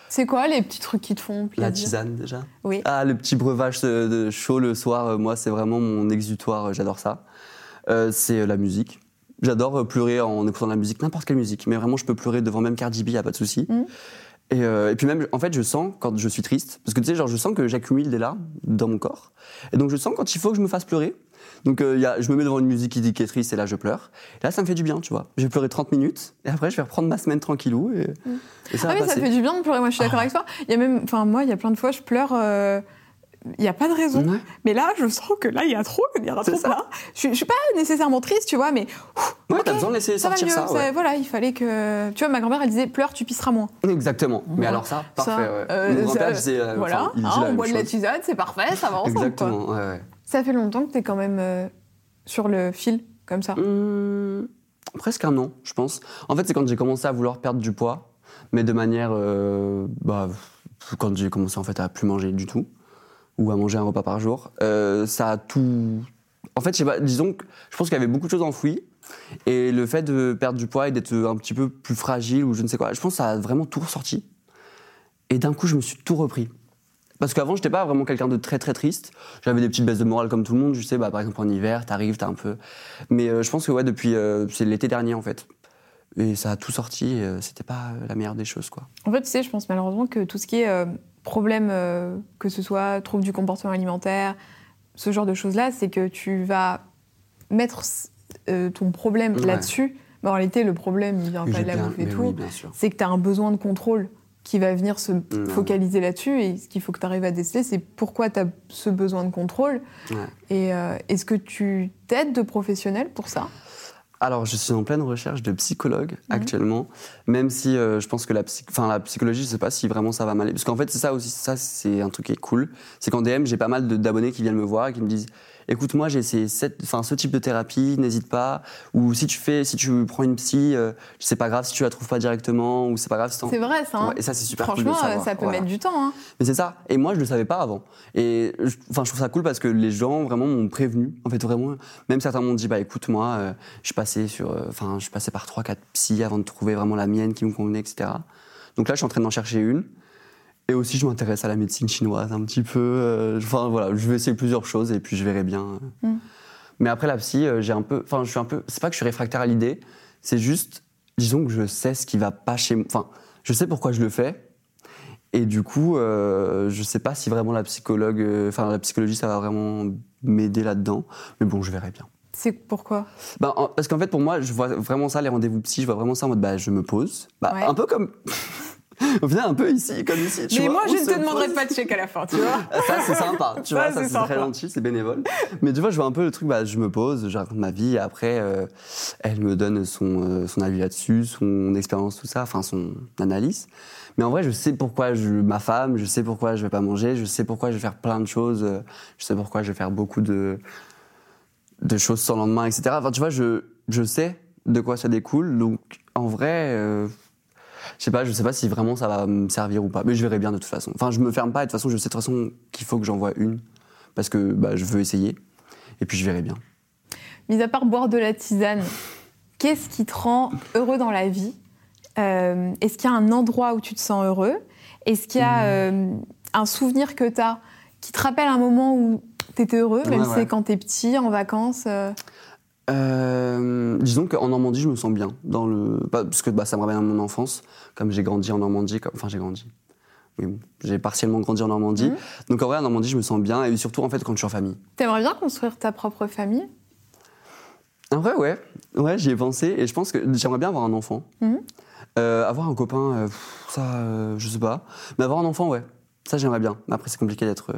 C'est quoi les petits trucs qui te font plaisir la tisane déjà. Oui. Ah, le petit breuvage de, de chaud le soir, euh, moi, c'est vraiment mon exutoire, euh, j'adore ça. Euh, c'est euh, la musique. J'adore euh, pleurer en écoutant de la musique, n'importe quelle musique, mais vraiment, je peux pleurer devant même Cardi B, y a pas de souci. Mhm. Et, euh, et puis même, en fait, je sens quand je suis triste, parce que tu sais, genre, je sens que j'accumule des larmes dans mon corps. Et donc, je sens quand il faut que je me fasse pleurer. Donc, euh, y a, je me mets devant une musique qui dit qui est triste, et là, je pleure. Et là, ça me fait du bien, tu vois. Je vais pleurer 30 minutes, et après, je vais reprendre ma semaine tranquillou, et, et ça Ah va oui, ça fait du bien de pleurer. Moi, je suis d'accord avec toi. Il y a même, enfin, moi, il y a plein de fois, je pleure. euh, Il n'y a pas de raison. Ouais. Mais là, je sens que là, il y a trop, il y trop là. Je, je suis pas nécessairement triste, tu vois, mais Ouais, ok, t'as besoin de laisser ça va sortir mieux. ça, ouais. Voilà, il fallait que. Tu vois, ma grand-mère, elle disait pleure, tu pisseras moins. Exactement. Mais alors ça, parfait. Ça, ouais. euh, Mon grand-père ça- disait, euh, voilà, hein, on boit de la tisane, c'est parfait, ça va ensemble. quoi. Exactement, ouais, ouais. Ça fait longtemps que tu es quand même euh, sur le fil, comme ça. Hum, presque un an, je pense. En fait, c'est quand j'ai commencé à vouloir perdre du poids, mais de manière, euh, bah, quand j'ai commencé en fait à plus manger du tout ou à manger un repas par jour, euh, ça a tout. En fait, je sais pas, disons que je pense qu'il y avait beaucoup de choses enfouies. Et le fait de perdre du poids et d'être un petit peu plus fragile ou je ne sais quoi, je pense que ça a vraiment tout ressorti. Et d'un coup, je me suis tout repris. Parce qu'avant, j'étais pas vraiment quelqu'un de très très triste. J'avais des petites baisses de morale comme tout le monde. Je sais, bah, par exemple en hiver, t'arrives, t'as un peu. Mais euh, je pense que ouais, depuis euh, c'est l'été dernier en fait. et ça a tout sorti. Euh, c'était pas la meilleure des choses, quoi. En fait, tu sais, je pense malheureusement que tout ce qui est problème, que ce soit trouble du comportement alimentaire, ce genre de choses-là, c'est que tu vas mettre ton problème Ouais. là-dessus. Mais en réalité, le problème, il vient pas de la bouffe et tout. oui, c'est que tu as un besoin de contrôle qui va venir se focaliser là-dessus. Et ce qu'il faut que tu arrives à déceler, c'est pourquoi tu as ce besoin de contrôle. Ouais. Et euh, est-ce que tu t'aides de professionnels pour ça? Alors, je suis en pleine recherche de psychologue actuellement, même si euh, je pense que la, psy- enfin, la psychologie, je sais pas si vraiment ça va m'aller. Parce qu'en fait, c'est ça aussi, ça, c'est un truc qui est cool. C'est qu'en DM, j'ai pas mal d'abonnés qui viennent me voir et qui me disent Écoute, moi, j'ai essayé cette, enfin, ce type de thérapie, n'hésite pas. Ou si tu fais, si tu prends une psy, euh, c'est pas grave si tu la trouves pas directement, ou c'est pas grave si C'est vrai, ça. hein Ouais, et ça, c'est super cool de Franchement, euh, savoir, ça peut voilà. mettre du temps. hein. Mais c'est ça. Et moi, je le savais pas avant. Et je- enfin, je trouve ça cool parce que les gens vraiment m'ont prévenu. En fait, vraiment, même certains m'ont dit, bah écoute, moi, euh, je suis passé sur, euh, enfin, je suis passé par trois, quatre psys avant de trouver vraiment la mienne qui me convenait, etc. Donc là, je suis en train d'en chercher une. Et aussi, je m'intéresse à la médecine chinoise un petit peu. euh, Enfin voilà, je vais essayer plusieurs choses et puis je verrai bien. euh. Mm. Mais après la psy, euh, j'ai un peu, enfin, je suis un peu. C'est pas que je suis réfractaire à l'idée. C'est juste, disons que je sais ce qui va pas chez moi. Enfin, je sais pourquoi je le fais. Et du coup, euh, je sais pas si vraiment la psychologue, enfin la psychologie, ça va vraiment m'aider là-dedans. Mais bon, je verrai bien. C'est pourquoi? En- parce qu'en fait, pour moi, je vois vraiment ça, les rendez-vous psy, je vois vraiment ça en mode, bah, je me pose. Bah, Ouais. Un peu comme. [laughs] Au final, un peu ici, comme ici. tu Mais vois, moi, on je ne te demanderai pas de chèque à la fin, tu vois. [laughs] Ça, c'est sympa. Tu Ça, vois, ça, c'est très gentil, c'est bénévole. Mais tu vois, je vois un peu le truc, bah, je me pose, je raconte ma vie, et après, euh, elle me donne son, euh, son avis là-dessus, son expérience, tout ça, enfin, son analyse. Mais en vrai, je sais pourquoi je m'affame, je sais pourquoi je vais pas manger, je sais pourquoi je vais faire plein de choses, euh, je sais pourquoi je vais faire beaucoup de, de choses sans lendemain, etc. Enfin, tu vois, je, je sais de quoi ça découle, donc en vrai, je sais pas, je sais pas si vraiment ça va me servir ou pas, mais je verrai bien de toute façon. Enfin, je me ferme pas, et de toute façon, je sais de toute façon qu'il faut que j'envoie une, parce que bah, je veux essayer, et puis je verrai bien. Mis à part boire de la tisane, qu'est-ce qui te rend heureux dans la vie? Euh, Est-ce qu'il y a un endroit où tu te sens heureux? Est-ce qu'il y a euh, un souvenir que tu as qui te rappelle un moment où tu étais heureux, même Ouais, si ouais. c'est quand tu es petit, en vacances euh, Euh, disons qu'en Normandie, je me sens bien, dans le, pas- parce que bah, ça me ramène à mon enfance, comme j'ai grandi en Normandie, comme- enfin j'ai grandi. Oui, j'ai partiellement grandi en Normandie. Mhm. Donc en vrai, en Normandie, je me sens bien, et surtout en fait quand je suis en famille. T'aimerais bien construire ta propre famille? En vrai, ouais. Ouais, j'y ai pensé et je pense que j'aimerais bien avoir un enfant. Mhm. Euh, avoir un copain, euh, ça, euh, je sais pas. Mais avoir un enfant, ouais. Ça, j'aimerais bien. Après, c'est compliqué d'être,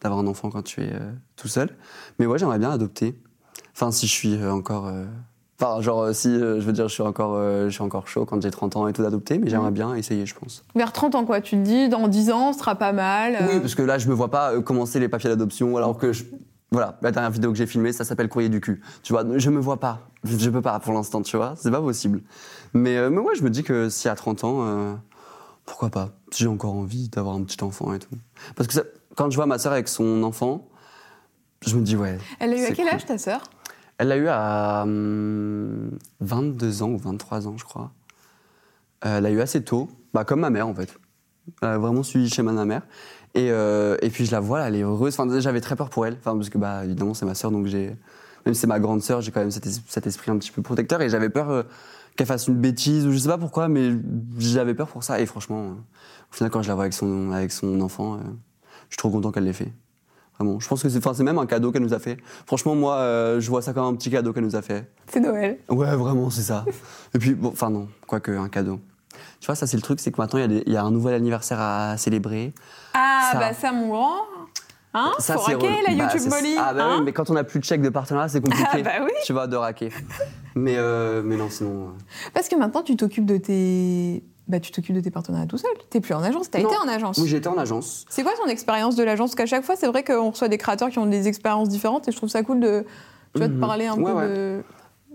d'avoir un enfant quand tu es tout seul. Mais ouais, j'aimerais bien adopter. Enfin, si je suis euh, encore. euh, Enfin, genre, euh, si, je veux dire, je suis encore, je suis encore chaud quand j'ai 30 ans et tout d'adopter, mais j'aimerais bien essayer, je pense. Vers 30 ans, quoi. Tu te dis, dans 10 ans, ce sera pas mal. euh, Oui, parce que là, je me vois pas commencer les papiers d'adoption alors que je. Voilà, la dernière vidéo que j'ai filmée, ça s'appelle Courrier du cul. Tu vois, je me vois pas. Je, peux pas pour l'instant, tu vois. C'est pas possible. Mais, euh, mais ouais, je me dis que si à 30 ans, euh, pourquoi pas Si j'ai encore envie d'avoir un petit enfant et tout. Parce que ça- quand je vois ma sœur avec son enfant, je me dis, ouais. Elle a eu à quel cool. âge ta sœur? Elle l'a eu à hum, 22 ans ou 23 ans, je crois. Euh, elle l'a eu assez tôt, bah, comme ma mère en fait. Elle a vraiment suivi chez ma mère. Et, euh, et puis je la vois, elle est heureuse. Enfin, j'avais très peur pour elle, enfin, parce que bah, évidemment c'est ma sœur, donc j'ai, même si c'est ma grande sœur, j'ai quand même cet, cet esprit un petit peu protecteur. Et j'avais peur euh, qu'elle fasse une bêtise ou je sais pas pourquoi, mais j'avais peur pour ça. Et franchement, euh, au final, quand je la vois avec son, avec son enfant, euh, je suis trop content qu'elle l'ait fait. Vraiment. Je pense que c'est, même un cadeau qu'elle nous a fait. Franchement, moi, euh, je vois ça comme un petit cadeau qu'elle nous a fait. C'est Noël. Ouais, vraiment, c'est ça. Et puis, bon, enfin non, quoique un cadeau. Tu vois, ça c'est le truc, c'est que maintenant il y, a y un nouvel anniversaire à célébrer. Ah, Ça. bah ça, mon grand. Hein Ça, Faut raquer, la Bah, YouTube c'est- Molly. Ah bah hein oui, mais quand on a plus de chèque de partenariat, c'est compliqué. Ah bah oui. Tu vois, de raquer. Mais, euh, mais non, sinon. euh, Parce que maintenant, tu t'occupes de tes... Bah, tu t'occupes de tes partenariats tout seul. T'es plus en agence, t'as été en agence. Oui, j'étais en agence. C'est quoi ton expérience de l'agence? Parce qu'à chaque fois, c'est vrai qu'on reçoit des créateurs qui ont des expériences différentes et je trouve ça cool de, tu vois, de Mhm. parler un Ouais, peu ouais. de,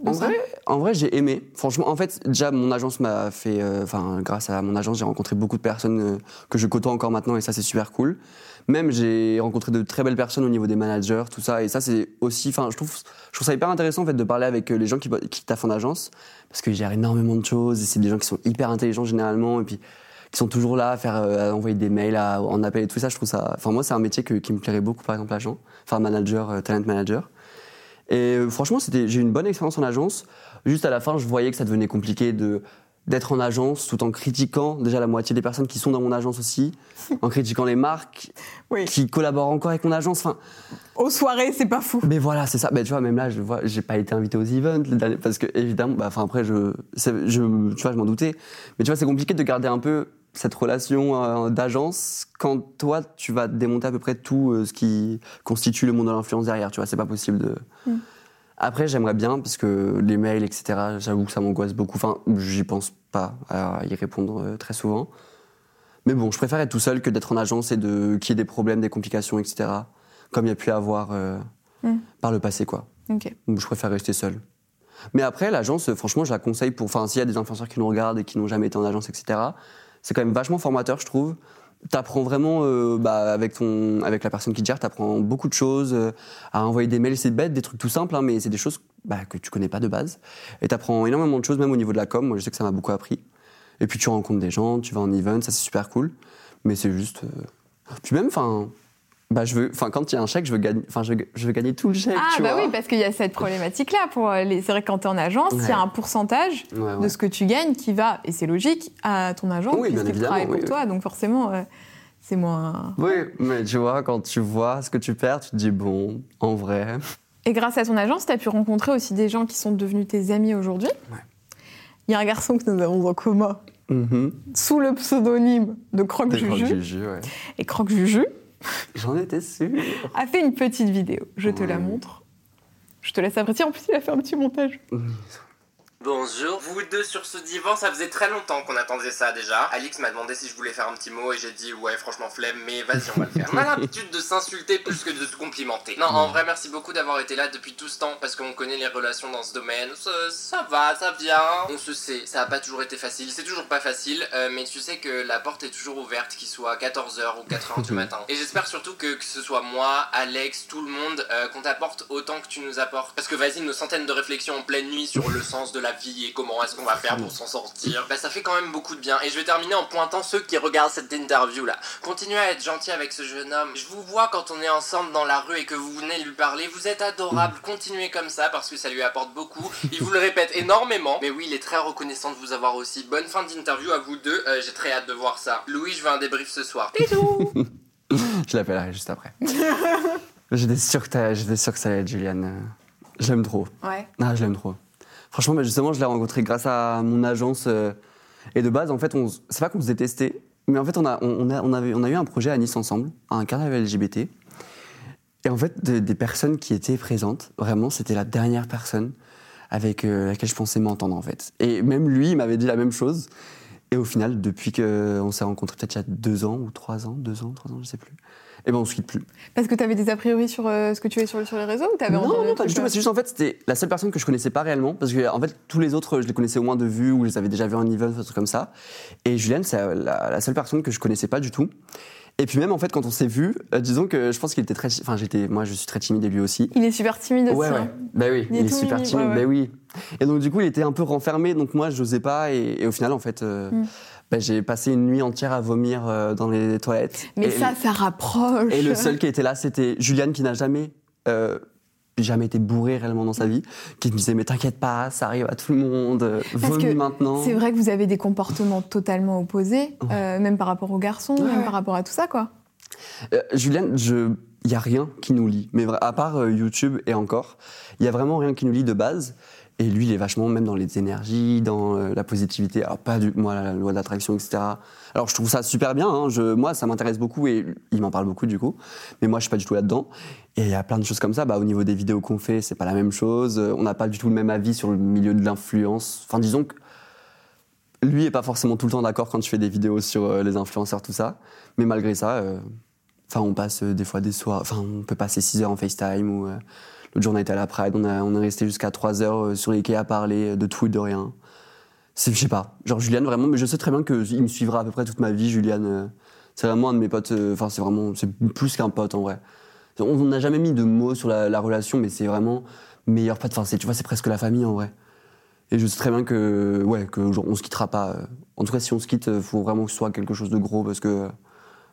En vrai, en vrai, j'ai aimé. Franchement, en fait, déjà, mon agence m'a fait. euh, Enfin, grâce à mon agence, j'ai rencontré beaucoup de personnes euh, que je côtoie encore maintenant et ça, c'est super cool. Même, j'ai rencontré de très belles personnes au niveau des managers, tout ça. Et ça, c'est aussi. Enfin, je trouve, je trouve ça hyper intéressant, en fait, de parler avec euh, les gens qui, qui taffent en agence parce qu'ils gèrent énormément de choses et c'est des gens qui sont hyper intelligents généralement et puis qui sont toujours là à faire euh, à envoyer des mails à, en appel et tout ça je trouve ça enfin moi c'est un métier qui me plairait beaucoup par exemple agent enfin manager euh, talent manager Et franchement, c'était, j'ai eu une bonne expérience en agence. Juste à la fin, je voyais que ça devenait compliqué de d'être en agence tout en critiquant déjà la moitié des personnes qui sont dans mon agence aussi, [laughs] en critiquant les marques Oui. qui collaborent encore avec mon agence. Enfin, Aux soirées, c'est pas fou. mais voilà, c'est ça. Mais tu vois, même là, je vois, j'ai pas été invité aux events parce que évidemment, bah, enfin après, je, tu vois, je m'en doutais. Mais tu vois, c'est compliqué de garder un peu cette relation euh, d'agence quand toi, tu vas démonter à peu près tout euh, ce qui constitue le monde de l'influence derrière. Tu vois, c'est pas possible de. Mm. Après, j'aimerais bien parce que les mails, etc. J'avoue que ça m'angoisse beaucoup. Enfin, j'y pense pas à y répondre euh, très souvent. Mais bon, je préfère être tout seul que d'être en agence et de qu'il y ait des problèmes, des complications, etc. Comme il y a pu avoir euh, Mm. par le passé, quoi. Donc, je préfère rester seul. Mais après, l'agence, franchement, je la conseille pour. Enfin, s'il y a des influenceurs qui nous regardent et qui n'ont jamais été en agence, etc., c'est quand même vachement formateur, je trouve. T'apprends vraiment, euh, bah, avec, ton, avec la personne qui te gère, t'apprends beaucoup de choses, euh, à envoyer des mails, c'est bête, des trucs tout simples, hein, mais c'est des choses bah, que tu connais pas de base. Et t'apprends énormément de choses, même au niveau de la com. Moi, je sais que ça m'a beaucoup appris. Et puis, tu rencontres des gens, tu vas en event, ça c'est super cool. Mais c'est juste. euh, Puis même, enfin. Bah, je veux, enfin, quand il y a un chèque, je veux gagner, enfin, je je veux gagner tout le chèque. Ah tu bah vois. oui, parce qu'il y a cette problématique-là. Pour euh, les... C'est vrai que quand tu es en agence, il y a un pourcentage Ouais, de ce que tu gagnes qui va, et c'est logique, à ton agent, Oui, bien évidemment, travaille pour oui, oui. toi. Donc forcément, euh, c'est moins... Oui, mais tu vois, quand tu vois ce que tu perds, tu te dis, bon, en vrai. Et grâce à ton agence, tu as pu rencontrer aussi des gens qui sont devenus tes amis aujourd'hui. Il y a un garçon que nous avons en commun, Mhm. sous le pseudonyme de Croque Juju. Juju, ouais. Et Croque Juju [laughs] J'en étais sûr. a fait une petite vidéo. Je te la montre. Je te laisse apprécier. En plus, il a fait un petit montage. Bonjour. Vous deux sur ce divan, ça faisait très longtemps qu'on attendait ça déjà. Alix m'a demandé si je voulais faire un petit mot et j'ai dit ouais franchement flemme mais vas-y on va le faire. On a l'habitude de s'insulter plus que de se complimenter. Non en vrai merci beaucoup d'avoir été là depuis tout ce temps parce qu'on connaît les relations dans ce domaine. Ça, ça va, ça vient. On se sait, ça a pas toujours été facile, c'est toujours pas facile euh, mais tu sais que la porte est toujours ouverte qu'il soit 14h ou 4h du [laughs] matin. Et j'espère surtout que, que ce soit moi, Alex, tout le monde, euh, qu'on t'apporte autant que tu nous apportes. Parce que vas-y nos centaines de réflexions en pleine nuit sur le sens de la vie et comment est-ce qu'on va faire pour s'en sortir, bah ça fait quand même beaucoup de bien. Et je vais terminer en pointant ceux qui regardent cette interview là. Continuez à être gentil avec ce jeune homme. Je vous vois quand on est ensemble dans la rue et que vous venez lui parler, vous êtes adorable. Continuez comme ça parce que ça lui apporte beaucoup. Il vous le répète énormément. Mais oui, il est très reconnaissant de vous avoir aussi. Bonne fin d'interview à vous deux. Euh, J'ai très hâte de voir ça. Louis, je veux un débrief ce soir. Bisous. [laughs] Je l'appellerai juste après. [laughs] J'étais sûr, que j'étais sûr que ça allait être Juliane. euh, Je l'aime trop. Ouais. Ah, je l'aime trop. Franchement, bah, justement, je l'ai rencontré grâce à mon agence. euh, et de base, en fait, on c'est pas qu'on se détestait, mais en fait, on a, on, a, on avait, on a eu un projet à Nice ensemble, un carnaval LGBT. Et en fait, de- des personnes qui étaient présentes, vraiment, c'était la dernière personne avec euh, laquelle je pensais m'entendre, en fait. Et même lui, il m'avait dit la même chose. Et au final, depuis qu'on s'est rencontrés, peut-être il y a deux ans ou trois ans, deux ans, trois ans, je sais plus. Et ben, on se quitte plus. Parce que tu avais des a priori sur euh, ce que tu es sur, sur les réseaux ou avais Non, non, des pas du trucs, tout. C'est juste en fait, c'était la seule personne que je connaissais pas réellement. Parce que en fait, tous les autres, je les connaissais au moins de vue ou je les avais déjà vus en event, un truc comme ça. Et Juliane, c'est la, la seule personne que je connaissais pas du tout. Et puis même en fait, quand on s'est vu, disons que je pense qu'il était très. Enfin, j'étais. Moi, je suis très timide et lui aussi. Il est super timide aussi. Ouais, ouais. Bah oui, Il il, est super timide. ouais, ouais. Bah oui. Et donc du coup, il était un peu renfermé. Donc moi, je n'osais pas. Et, et au final, en fait, euh, Mm. bah, j'ai passé une nuit entière à vomir euh, dans les toilettes. Mais Et- ça, ça rapproche. et le seul qui était là, c'était Juliane qui n'a jamais, euh, jamais été bourré réellement dans sa vie, qui me disait mais t'inquiète pas, ça arrive à tout le monde, euh, vomis maintenant. C'est vrai que vous avez des comportements totalement opposés, euh, même par rapport aux garçons, Ouais, même par rapport à tout ça, quoi. Euh, Juliane, je, il y a rien qui nous lie, mais à part euh, YouTube et encore, il y a vraiment rien qui nous lie de base. Et lui, il est vachement même dans les énergies, dans euh, la positivité. Alors pas du, moi la loi de l'attraction, etc. Alors je trouve ça super bien. hein, je, moi, ça m'intéresse beaucoup et il m'en parle beaucoup du coup. Mais moi, je suis pas du tout là-dedans. Et il y a plein de choses comme ça. Bah, au niveau des vidéos qu'on fait, c'est pas la même chose. On n'a pas du tout le même avis sur le milieu de l'influence. Enfin, disons que lui est pas forcément tout le temps d'accord quand tu fais des vidéos sur euh, les influenceurs, tout ça. Mais malgré ça, euh, enfin, on passe des fois des soirs. Enfin, on peut passer 6 heures en FaceTime ou. L'autre jour, on a été à la Pride, on, a, on est resté jusqu'à 3 heures euh, sur Ikea à parler de tout et de rien. Je sais pas, genre Juliane vraiment, mais je sais très bien qu'il me suivra à peu près toute ma vie, Juliane. euh, C'est vraiment un de mes potes, euh, enfin, c'est vraiment, c'est plus qu'un pote en vrai. On n'a jamais mis de mots sur la, la relation, mais c'est vraiment meilleur pote. Enfin, tu vois, c'est presque la famille en vrai. Et je sais très bien que, ouais, que se quittera pas. En tout cas, si on se quitte, faut vraiment que ce soit quelque chose de gros parce que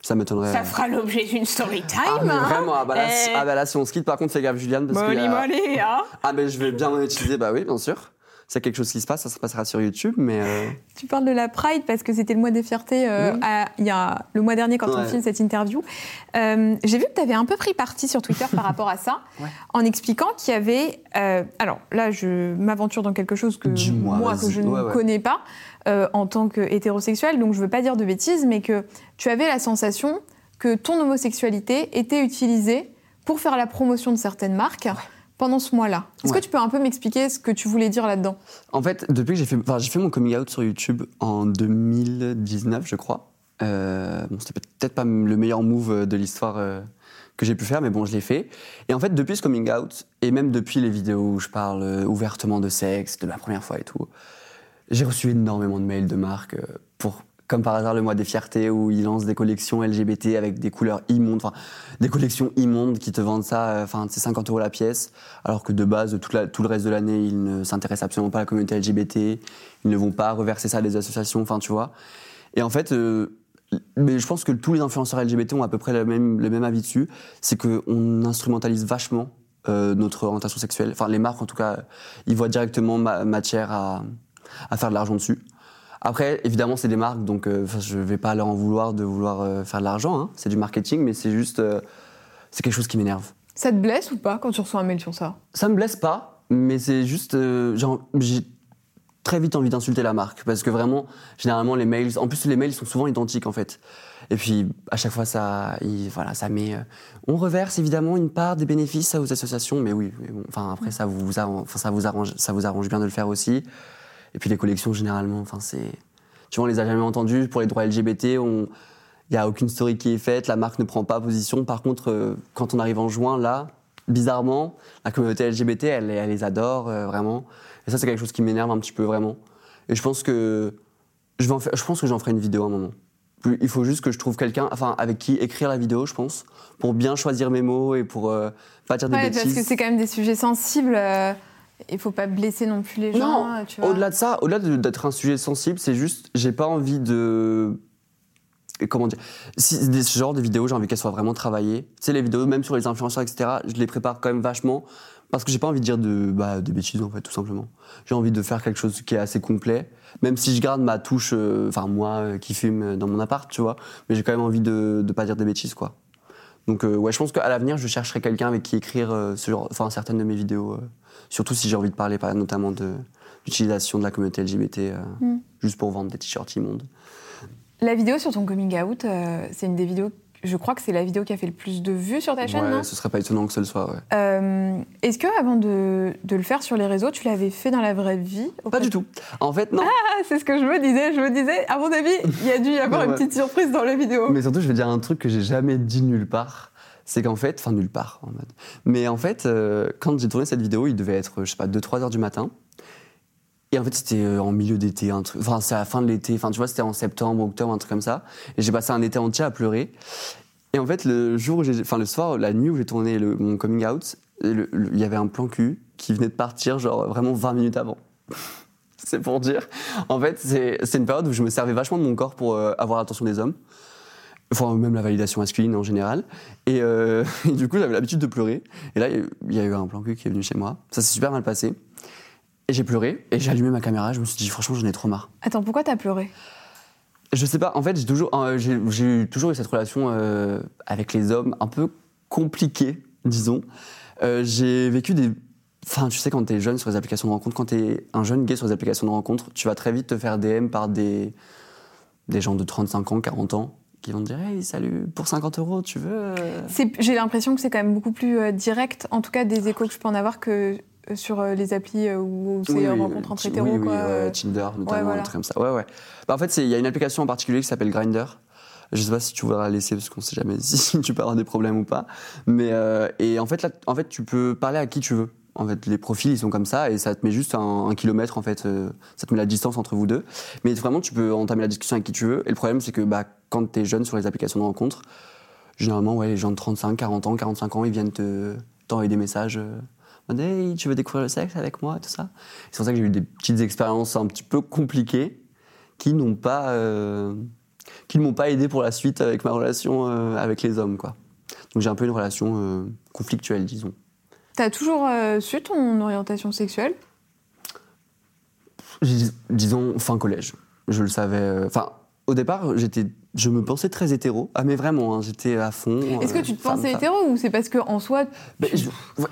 Ça m'étonnerait. Ça fera l'objet d'une story time. Ah, mais hein. vraiment, ah bah, là, si- Eh. ah bah là, si on se quitte, par contre, fais gaffe, Juliane, parce que. Molly, Molly, hein. Ah, mais je vais bien monétiser, bah oui, bien sûr. S'il y a quelque chose qui se passe, ça se passera sur YouTube, mais. euh, Tu parles de la Pride parce que c'était le mois des fiertés euh, à- il y a le mois dernier quand on filme cette interview. Euh, J'ai vu que tu avais un peu pris parti sur Twitter par rapport à ça, [laughs] Ouais. en expliquant qu'il y avait. euh, alors là, je m'aventure dans quelque chose que moi que je ne ouais. connais pas euh, en tant qu'hétérosexuel, donc je veux pas dire de bêtises, mais que tu avais la sensation que ton homosexualité était utilisée pour faire la promotion de certaines marques. Pendant ce mois-là. Est-ce Ouais. que tu peux un peu m'expliquer ce que tu voulais dire là-dedans? En fait, depuis que j'ai fait, enfin, j'ai fait mon coming out sur YouTube en 2019, je crois. Euh, bon, c'était peut-être pas le meilleur move de l'histoire euh, que j'ai pu faire, mais bon, je l'ai fait. Et en fait, depuis ce coming out, et même depuis les vidéos où je parle euh, ouvertement de sexe, de ma première fois et tout, j'ai reçu énormément de mails de marques euh, pour, comme par hasard, le mois des fiertés où ils lancent des collections LGBT avec des couleurs immondes, enfin, des collections immondes qui te vendent ça, euh, enfin, c'est 50 euros la pièce, alors que de base, tout le reste de l'année, ils ne s'intéressent absolument pas à la communauté LGBT, ils ne vont pas reverser ça à des associations, enfin, tu vois. Et en fait, euh, mais je pense que tous les influenceurs LGBT ont à peu près le même, le même avis dessus, c'est qu'on instrumentalise vachement notre orientation sexuelle. Enfin, les marques, en tout cas, ils voient directement ma- matière à, à faire de l'argent dessus. Après, évidemment, c'est des marques, donc euh, je vais pas leur en vouloir de vouloir euh, faire de l'argent. hein. C'est du marketing, mais c'est juste, euh, c'est quelque chose qui m'énerve. Ça te blesse ou pas quand tu reçois un mail sur ça? Ça me blesse pas, mais c'est juste, j'ai très vite envie d'insulter la marque parce que vraiment, généralement les mails, en plus les mails sont souvent identiques en fait. Et puis à chaque fois ça, il- voilà, ça met, on reverse évidemment une part des bénéfices aux associations, mais oui, mais bon, enfin après ça vous, arrange, ça vous arrange, ça vous arrange bien de le faire aussi. Et puis les collections généralement, enfin c'est, tu vois, on les a jamais entendues pour les droits LGBT, on il n'y a aucune story qui est faite, la marque ne prend pas position. Par contre, euh, quand on arrive en juin, là, bizarrement, la communauté LGBT, elle, elle les adore euh, vraiment. Et ça, c'est quelque chose qui m'énerve un petit peu vraiment. Et je pense que je, vais en faire- je pense que j'en ferai une vidéo à un moment. Il faut juste que je trouve quelqu'un, enfin, avec qui écrire la vidéo, je pense, pour bien choisir mes mots et pour euh, pas dire des Ouais, bêtises. parce que c'est quand même des sujets sensibles. euh, Il faut pas blesser non plus les gens. Non, tu vois. Au-delà de ça, au-delà de- d'être un sujet sensible, c'est juste, j'ai pas envie de. Comment dire si, des- Ce genre de vidéos, j'ai envie qu'elles soient vraiment travaillées. Tu sais, les vidéos, même sur les influenceurs, etc., je les prépare quand même vachement parce que j'ai pas envie de dire de, bah, des bêtises, en fait, tout simplement. J'ai envie de faire quelque chose qui est assez complet, même si je garde ma touche, euh, enfin, moi euh, qui fume dans mon appart, tu vois, mais j'ai quand même envie de, de pas dire des bêtises, quoi. Donc, euh, ouais, je pense qu'à l'avenir, je chercherai quelqu'un avec qui écrire euh, genre, enfin, certaines de mes vidéos. euh, surtout si j'ai envie de parler, par- notamment de l'utilisation de la communauté LGBT, euh, Mm. juste pour vendre des t-shirts immondes. La vidéo sur ton coming out, c'est une des vidéos. Je crois que c'est la vidéo qui a fait le plus de vues sur ta chaîne, ouais, non? ce serait pas étonnant que ce le soit, ouais. Euh, Est-ce que avant de, de le faire sur les réseaux, tu l'avais fait dans la vraie vie Pas du tout. En fait, non. Ah, c'est ce que je me disais. Je me disais, à mon avis, il y a dû y avoir [laughs] une petite surprise dans la vidéo. Mais surtout, je vais dire un truc que j'ai jamais dit nulle part. C'est qu'en fait, enfin nulle part en mode. Mais en fait, euh, quand j'ai tourné cette vidéo, il devait être, je sais pas, 2-3 heures du matin. Et en fait, c'était euh, en milieu d'été, un truc. Enfin, c'est à la fin de l'été. Enfin, tu vois, c'était en septembre, octobre, un truc comme ça. Et j'ai passé un été entier à pleurer. Et en fait, le jour, enfin le soir, la nuit où j'ai tourné mon coming out, il y avait un plan cul qui venait de partir, genre vraiment 20 minutes avant. [laughs] c'est pour dire. En fait, c'est une période où je me servais vachement de mon corps pour euh, avoir l'attention des hommes. Enfin, même la validation masculine en général. Et, euh, [laughs] et du coup, j'avais l'habitude de pleurer. Et là, il y a eu un plan cul qui est venu chez moi. Ça s'est super mal passé. Et j'ai pleuré. Et j'ai allumé ma caméra. Je me suis dit, franchement, j'en ai trop marre. Attends, pourquoi t'as pleuré? Je sais pas, en fait, j'ai toujours, euh, j'ai, eu toujours eu cette relation euh, avec les hommes un peu compliquée, disons. Euh, j'ai vécu des. Enfin, tu sais, quand t'es jeune sur les applications de rencontre, quand t'es un jeune gay sur les applications de rencontre, tu vas très vite te faire DM par des, des gens de 35 ans, 40 ans, qui vont te dire Hey, salut, pour 50 euros, tu veux J'ai l'impression que c'est quand même beaucoup plus direct, en tout cas des échos que je peux en avoir, que sur euh, les applis euh, où c'est Oui, euh, rencontre entre hétéros. oui, oui, quoi, ouais, euh. Tinder, notamment, voilà. un truc comme ça. Ouais, ouais. Bah, en fait, il y a une application en particulier qui s'appelle Grinder. Je sais pas si tu voudras la laisser parce qu'on sait jamais [laughs] si tu peux avoir des problèmes ou pas. Mais euh, et en fait, là, en fait, tu peux parler à qui tu veux. En fait, les profils ils sont comme ça et ça te met juste un, un kilomètre en fait. euh, ça te met la distance entre vous deux. Mais vraiment, tu peux entamer la discussion avec qui tu veux. Et le problème, c'est que bah, quand t'es jeune sur les applications de rencontre, généralement, ouais, les gens de 35, 40 ans, 45 ans, ils viennent te t'envoyer des messages. euh, hey, tu veux découvrir le sexe avec moi, tout ça. C'est pour ça que j'ai eu des petites expériences un petit peu compliquées qui n'ont pas, euh, qui ne m'ont pas aidé pour la suite avec ma relation euh, avec les hommes, quoi. Donc j'ai un peu une relation euh, conflictuelle, disons. T'as toujours su ton orientation sexuelle? Dis- Disons fin collège. Je le savais. Enfin, au départ, j'étais, je me pensais très hétéro. Ah mais vraiment, hein, j'étais à fond. Est-ce que euh, tu te femme, pensais femme. hétéro ou c'est parce que en soi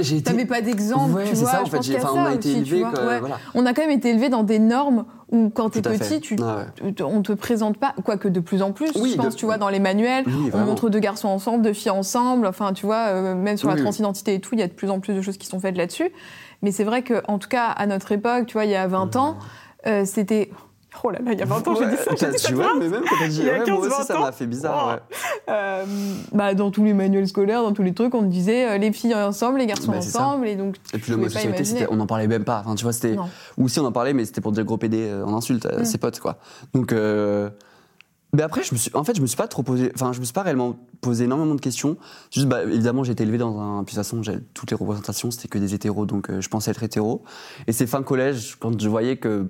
été. t'avais pas d'exemple Ouais, tu vois ça, en je fait, on a été aussi, tu élevé, vois, quoi, ouais. voilà. On a quand même été élevé dans des normes où quand t'es petit, tu, Ah ouais. tu- on te présente pas, quoique de plus en plus, Oui, je pense, de- tu vois, dans les manuels, Oui, on montre deux garçons ensemble, deux filles ensemble, enfin, tu vois, euh, même sur Oui, la transidentité et tout, il y a de plus en plus de choses qui sont faites là-dessus. Mais c'est vrai que, en tout cas, à notre époque, tu vois, il y a 20 ans, euh, c'était. Oh là là, il y a 20 ans, j'ai dit ça, dit ça tu de vois, mais même quand dit ouais, moi 15, aussi, ça 20 m'a fait bizarre. Oh. ouais. Euh, bah, dans tous les manuels scolaires, dans tous les trucs, on disait euh, les filles ensemble, les garçons Bah, ça. ensemble, et donc Et puis l'homosexualité, on n'en parlait même pas. Enfin, tu vois, c'était. Ou si on en parlait, mais c'était pour dire gros PD euh, en insulte à Mm. ses potes, quoi. Donc. euh, Mais après, je me suis, en fait, je me suis pas trop posé, enfin, je me suis pas réellement posé énormément de questions. Juste, bah, évidemment, j'ai été élevé dans un, puis de toute façon, toutes les représentations, c'était que des hétéros, donc euh, je pensais être hétéro. Et c'est fin collège, quand je voyais que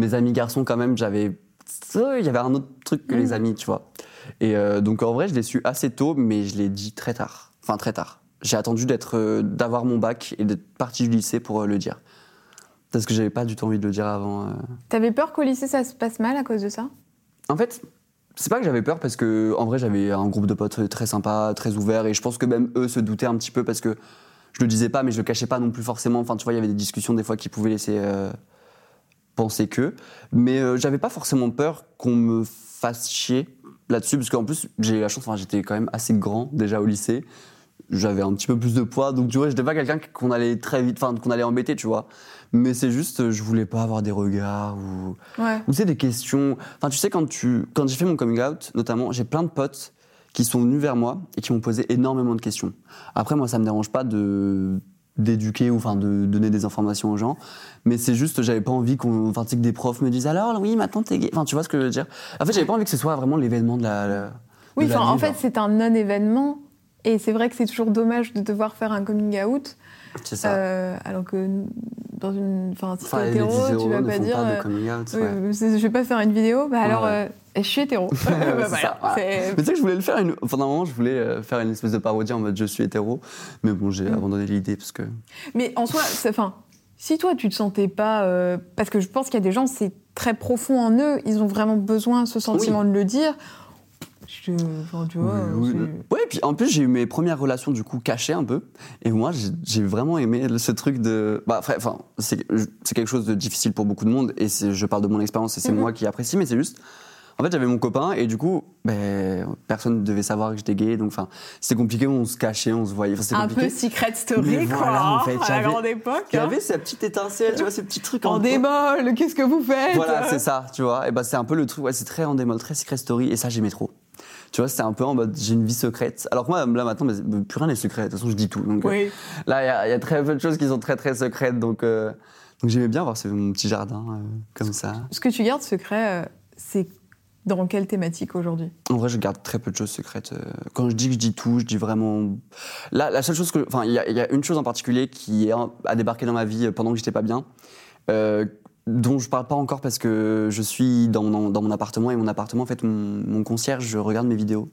mes amis garçons, quand même, j'avais, il y avait un autre truc que Mm. les amis, tu vois. Et euh, donc, en vrai, je l'ai su assez tôt, mais je l'ai dit très tard. Enfin, très tard. J'ai attendu d'être, euh, d'avoir mon bac et d'être parti du lycée pour euh, le dire. Parce que j'avais pas du tout envie de le dire avant. euh. T'avais peur qu'au lycée ça se passe mal à cause de ça? En fait, c'est pas que j'avais peur parce que en vrai j'avais un groupe de potes très sympa, très ouvert et je pense que même eux se doutaient un petit peu parce que je le disais pas mais je le cachais pas non plus forcément. Enfin tu vois, il y avait des discussions des fois qui pouvaient laisser penser que. Mais euh, j'avais pas forcément peur qu'on me fasse chier là-dessus parce qu'en plus j'ai eu la chance, enfin j'étais quand même assez grand déjà au lycée. J'avais un petit peu plus de poids, donc tu vois, j'étais pas quelqu'un qu'on allait très vite, enfin qu'on allait embêter, tu vois. Mais c'est juste, euh, je voulais pas avoir des regards ou Ouais. ou c'est des questions. Enfin, tu sais, quand, tu, quand j'ai fait mon coming out, notamment, j'ai plein de potes qui sont venus vers moi et qui m'ont posé énormément de questions. Après, moi, ça me dérange pas de d'éduquer ou enfin de donner des informations aux gens mais c'est juste j'avais pas envie qu'on enfin que des profs me disent alors oui maintenant t'es gay enfin tu vois ce que je veux dire? En fait j'avais pas envie que ce soit vraiment l'événement de la, la- Oui, de en fait, c'est un non-événement. Et c'est vrai que c'est toujours dommage de devoir faire un coming out. c'est ça euh, alors que dans une. Enfin, si enfin t'es hétéro, tu vas pas dire. pas euh, out oui, ouais. je vais pas faire une vidéo, bah alors euh, je suis hétéro. Bah, [laughs] c'est voilà, Mais tu sais que je voulais le faire, une... pendant un moment, je voulais euh, faire une espèce de parodie en mode je suis hétéro. Mais bon, j'ai Mm. abandonné l'idée parce que. Mais en soi, enfin, si toi tu te sentais pas, euh, parce que je pense qu'il y a des gens, c'est très profond en eux, ils ont vraiment besoin ce sentiment de le dire. Je, enfin, tu vois, Oui, oui. Ouais, puis en plus, j'ai eu mes premières relations du coup cachées un peu. Et moi, j'ai- vraiment aimé ce truc de. Bah, enfin, c'est quelque chose de difficile pour beaucoup de monde. Et je parle de mon expérience et c'est Mhm. moi qui apprécie, mais c'est juste. En fait, j'avais mon copain et du coup, ben, personne ne devait savoir que j'étais gay. Donc, enfin, c'était compliqué, on se cachait, on se voyait. Enfin, un compliqué. peu secret story, Mais quoi, voilà, en fait, à la grande époque. Il y hein. avait cette petite étincelle, tu vois, ces petits trucs En peu- démol, qu'est-ce que vous faites? Voilà, c'est ça, tu vois. Et ben c'est un peu le truc, ouais, c'est très en démol, très secret story, et ça j'aimais trop. Tu vois, c'était un peu en mode j'ai une vie secrète. Alors que moi, là maintenant, plus rien n'est secret. De toute façon, je dis tout. Donc, euh, Oui. là, il y a- il y, a très peu de choses qui sont très très secrètes. Donc, euh, donc j'aimais bien avoir ce, mon petit jardin euh, comme ça. Ce que tu gardes secret, c'est dans quelle thématique aujourd'hui? En vrai, je garde très peu de choses secrètes. Quand je dis que je dis tout, je dis vraiment. Là, la seule chose que. Enfin, il y, a- il y a une chose en particulier qui a débarqué dans ma vie pendant que j'étais pas bien, euh, dont je parle pas encore parce que je suis dans mon, dans mon appartement et mon appartement, en fait, mon, mon concierge, je regarde mes vidéos.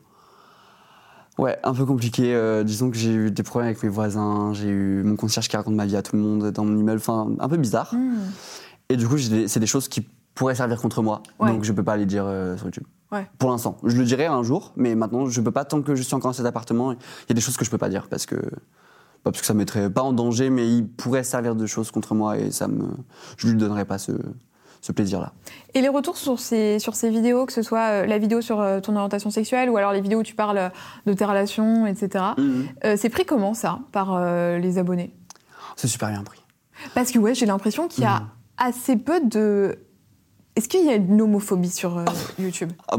Ouais, un peu compliqué. euh, disons que j'ai eu des problèmes avec mes voisins, j'ai eu mon concierge qui raconte ma vie à tout le monde dans mon immeuble, enfin, un peu bizarre. Et du coup, c'est des choses qui pourraient servir contre moi. Ouais. Donc, je peux pas les dire euh, sur YouTube. Ouais. Pour l'instant. Je le dirai un jour, mais maintenant, je peux pas, tant que je suis encore dans cet appartement, il y a des choses que je peux pas dire parce que. Pas parce que ça me mettrait pas en danger, mais il pourrait servir de choses contre moi et ça me. Je lui donnerais pas ce, ce plaisir-là. Et les retours sur ces, sur ces vidéos, que ce soit euh, la vidéo sur euh, ton orientation sexuelle ou alors les vidéos où tu parles euh, de tes relations, etc. Euh, c'est pris comment ça par euh, les abonnés? C'est super bien pris. Parce que ouais, j'ai l'impression qu'il y a Mhm. assez peu de. Est-ce qu'il y a une homophobie sur euh, YouTube? Ah,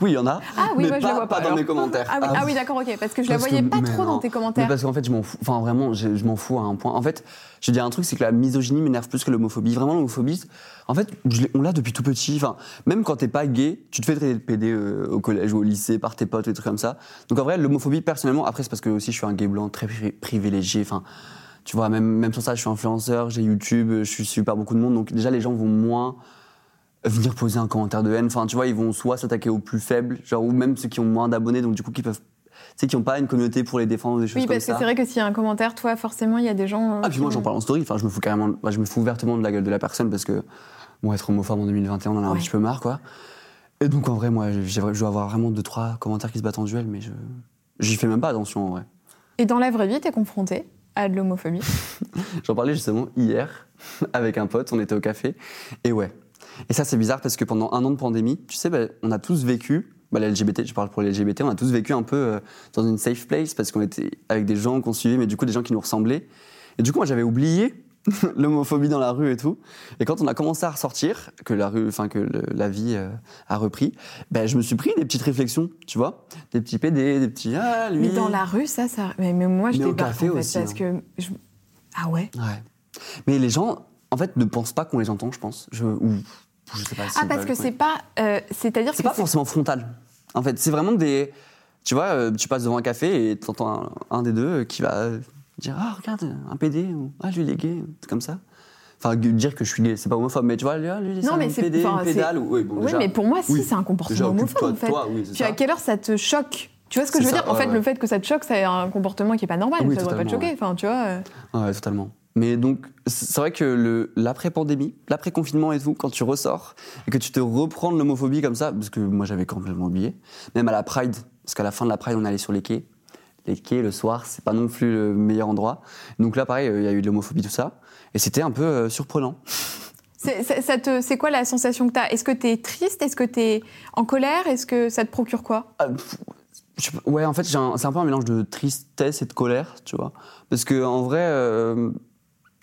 oui, il y en a. Ah oui, mais moi, je pas, la vois pas, dans mes commentaires. Ah oui, ah oui, d'accord, ok. Parce que je la Parce voyais que- pas mais trop dans tes Mais commentaires. parce qu'en fait, je m'en fous. Enfin, vraiment, je, je m'en fous à un point. En fait, je vais dire un truc, c'est que la misogynie m'énerve plus que l'homophobie. Vraiment, l'homophobie, en fait, je on l'a depuis tout petit. Enfin, même quand t'es pas gay, tu te fais traiter de PD euh, au collège ou au lycée par tes potes ou des trucs comme ça. Donc en vrai, l'homophobie, personnellement, après, c'est parce que aussi je suis un gay blanc très pri- privilégié. Enfin, tu vois, même, même sur ça, je suis influenceur, j'ai YouTube, je suis suivi par beaucoup de monde. Donc déjà, les gens vont moins venir poser un commentaire de haine. Enfin, tu vois, ils vont soit s'attaquer aux plus faibles, genre, ou même ceux qui ont moins d'abonnés, donc du coup, qui peuvent. Tu sais, qui n'ont pas une communauté pour les défendre, ou des choses Oui, comme parce que ça. c'est vrai que s'il y a un commentaire, toi, forcément, il y a des gens. euh, Ah, puis moi, j'en parle en story. Enfin, je me fous carrément. bah, je me fous ouvertement de la gueule de la personne parce que, bon, être homophobe en 2021, on en a un petit peu marre, quoi. Et donc, en vrai, moi, je dois avoir vraiment deux, trois commentaires qui se battent en duel, mais je. J'y fais même pas attention, en vrai. Et dans la vraie vie, t'es confronté à de l'homophobie? [laughs] J'en parlais justement hier avec un pote, on était au café, et ouais. Et ça, c'est bizarre parce que pendant un an de pandémie, tu sais, bah, on a tous vécu, bah, les LGBT, je parle pour les LGBT, on a tous vécu un peu euh, dans une safe place parce qu'on était avec des gens qu'on suivait, mais du coup, des gens qui nous ressemblaient. Et du coup, moi, j'avais oublié [laughs] l'homophobie dans la rue et tout. Et quand on a commencé à ressortir, que la rue, enfin que le- la vie euh, a repris, ben je me suis pris des petites réflexions, tu vois, des petits PD, des petits ah lui. Mais dans la rue, ça, ça. Mais, mais moi, je débarque en fait, aussi, parce hein. que. je- Ah ouais Ouais. Mais les gens, en fait, ne pensent pas qu'on les entend, je pense. Je, ou je sais pas. si Ah, parce que c'est pas. euh, C'est-à-dire C'est que. pas forcément frontal. En fait, c'est vraiment des. Tu vois, euh, tu passes devant un café et t'entends un, un des deux qui va dire Ah, regarde, un PD, ou Ah, lui, il est gay, c'est comme ça. Enfin, dire que je suis gay, c'est pas homophobe, mais tu vois, lui, ah, lui, c'est Non, un mais c'est- PD, une c'est- pédale. ou- Oui, bon, Oui, déjà, mais pour moi, si, oui. c'est un comportement Déjà, homophobe, en fait. toi, oui, c'est Puis à quelle heure ça te choque Tu vois ce que C'est je veux ça, dire En ouais, fait, ouais. le fait que ça te choque, c'est un comportement qui est pas normal. Oui, ça devrait pas te choquer. Enfin, tu vois. euh. Ouais, totalement. Mais donc, c'est vrai que l'après-pandémie, l'après-confinement et tout, quand tu ressors et que tu te reprends de l'homophobie comme ça, parce que moi j'avais complètement oublié, même à la Pride, parce qu'à la fin de la Pride, on allait sur les quais. Les quais, le soir, c'est pas non plus le meilleur endroit. Donc là, pareil, il y a eu de l'homophobie, tout ça. Et c'était un peu euh, surprenant. C'est quoi la sensation que tu as Est-ce que tu es triste? Est-ce que tu es en colère? Est-ce que ça te procure quoi? Ah, je ouais, en fait, c'est un peu un mélange de tristesse et de colère, tu vois. Parce que en vrai, euh,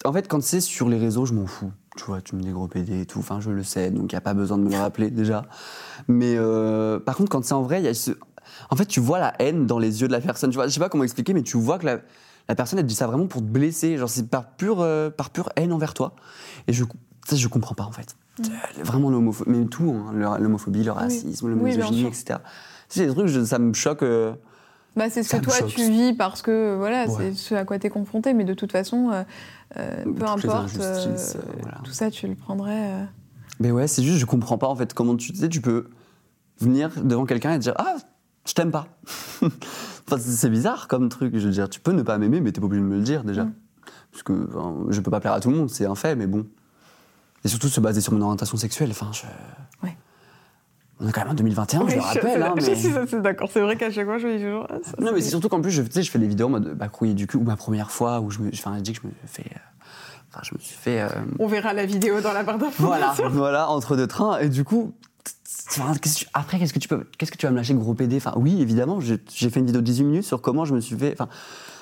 en fait, quand c'est sur les réseaux, je m'en fous. Tu vois, tu me dis gros PD et tout, enfin, je le sais, donc il n'y a pas besoin de me le rappeler déjà. Mais euh, par contre, quand c'est en vrai, il y a ce... En fait, tu vois la haine dans les yeux de la personne. Tu vois, je sais pas comment expliquer, mais tu vois que la, la personne, elle dit ça vraiment pour te blesser. Genre, c'est par pure, euh, par pure haine envers toi. Et je, ça, je comprends pas, en fait. Euh, Vraiment l'homophobie, mais tout, hein, le- l'homophobie, le racisme, le Oui, bien misogynie, etc. C'est des trucs, je- ça me choque. euh, bah, C'est ce Ça que toi choque. tu vis parce que voilà, Ouais. c'est ce à quoi tu es confronté. Mais de toute façon, euh, euh, peu importe, euh, voilà. tout ça, tu le prendrais. Mais ouais, c'est juste, je comprends pas en fait comment tu tu sais, tu peux venir devant quelqu'un et dire ah, je t'aime pas. [laughs] enfin, c'est c'est bizarre comme truc. Je veux dire, tu peux ne pas m'aimer, mais t'es pas obligé de me le dire déjà. Mm. Parce que enfin, je peux pas plaire à tout le monde, c'est un fait, mais bon. Et surtout se baser sur mon orientation sexuelle. Enfin, je. On est quand même en 2021, je le rappelle. hein, mais... d'accord. C'est vrai qu'à chaque fois, je dis toujours. ah, Non, mais c'est surtout qu'en plus, je, tu sais, je fais des vidéos en mode bah, couiller du cul, ou ma première fois, où je me, enfin, je dis que je me fais. euh, Enfin, je me suis fait. euh, On verra la vidéo dans la barre Voilà, d'informations. voilà, entre deux trains. Et du coup, tu- après, qu'est-ce que tu peux, qu'est-ce que tu vas me lâcher, gros PD Enfin, oui, évidemment, j'ai j'ai fait une vidéo de 18 minutes sur comment je me suis fait, enfin,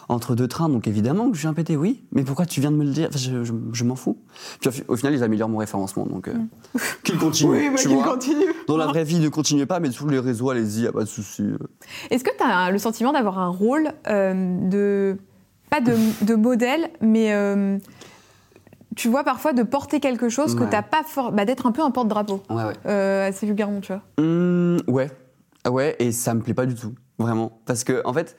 entre deux trains. Donc évidemment que je suis un PD, oui. Mais pourquoi tu viens de me le dire? Enfin, Je, je- je m'en fous. Puis au, fi- au final, ils améliorent mon référencement, donc euh, qu'ils continuent. tu vois. continue. Dans la vraie vie, ne continuez pas, mais sur les réseaux, allez-y, y a pas de souci. euh. Est-ce que tu as le sentiment d'avoir un rôle euh, de. pas de, de modèle, mais. euh, tu vois, parfois de porter quelque chose que Ouais. t'as pas fort. Bah, d'être un peu un porte-drapeau, Ouais, ouais. assez vulgairement, tu vois? Hum, ouais, Ah ouais, et ça me plaît pas du tout, vraiment, parce que en fait,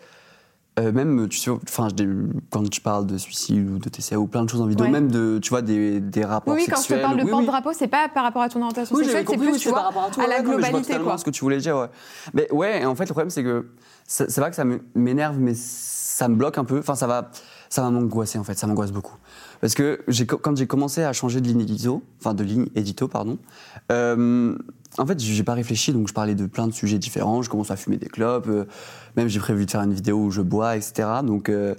euh, même tu sais, enfin, je quand tu parles de suicide ou de TCA ou plein de choses en vidéo, Ouais. même de, tu vois, des, des rapports Oui, oui, quand je te sexuels. parle de oui, porte-drapeau, c'est pas par rapport à ton orientation Oui, sexuelle, c'est plus, oui, tu vois, par rapport à, tout, à la ouais, non, mais je vois globalité, ce que tu voulais dire, ouais. Mais ouais, en fait, le problème, c'est que c'est pas que ça m'énerve, mais ça me bloque un peu. Enfin, ça va, ça va m'angoisser, en fait, ça m'angoisse beaucoup. Parce que quand j'ai commencé à changer de ligne édito, enfin de ligne édito, pardon, euh, en fait, j'ai pas réfléchi, donc je parlais de plein de sujets différents. Je commence à fumer des clopes, euh, même j'ai prévu de faire une vidéo où je bois, etc. Donc, euh,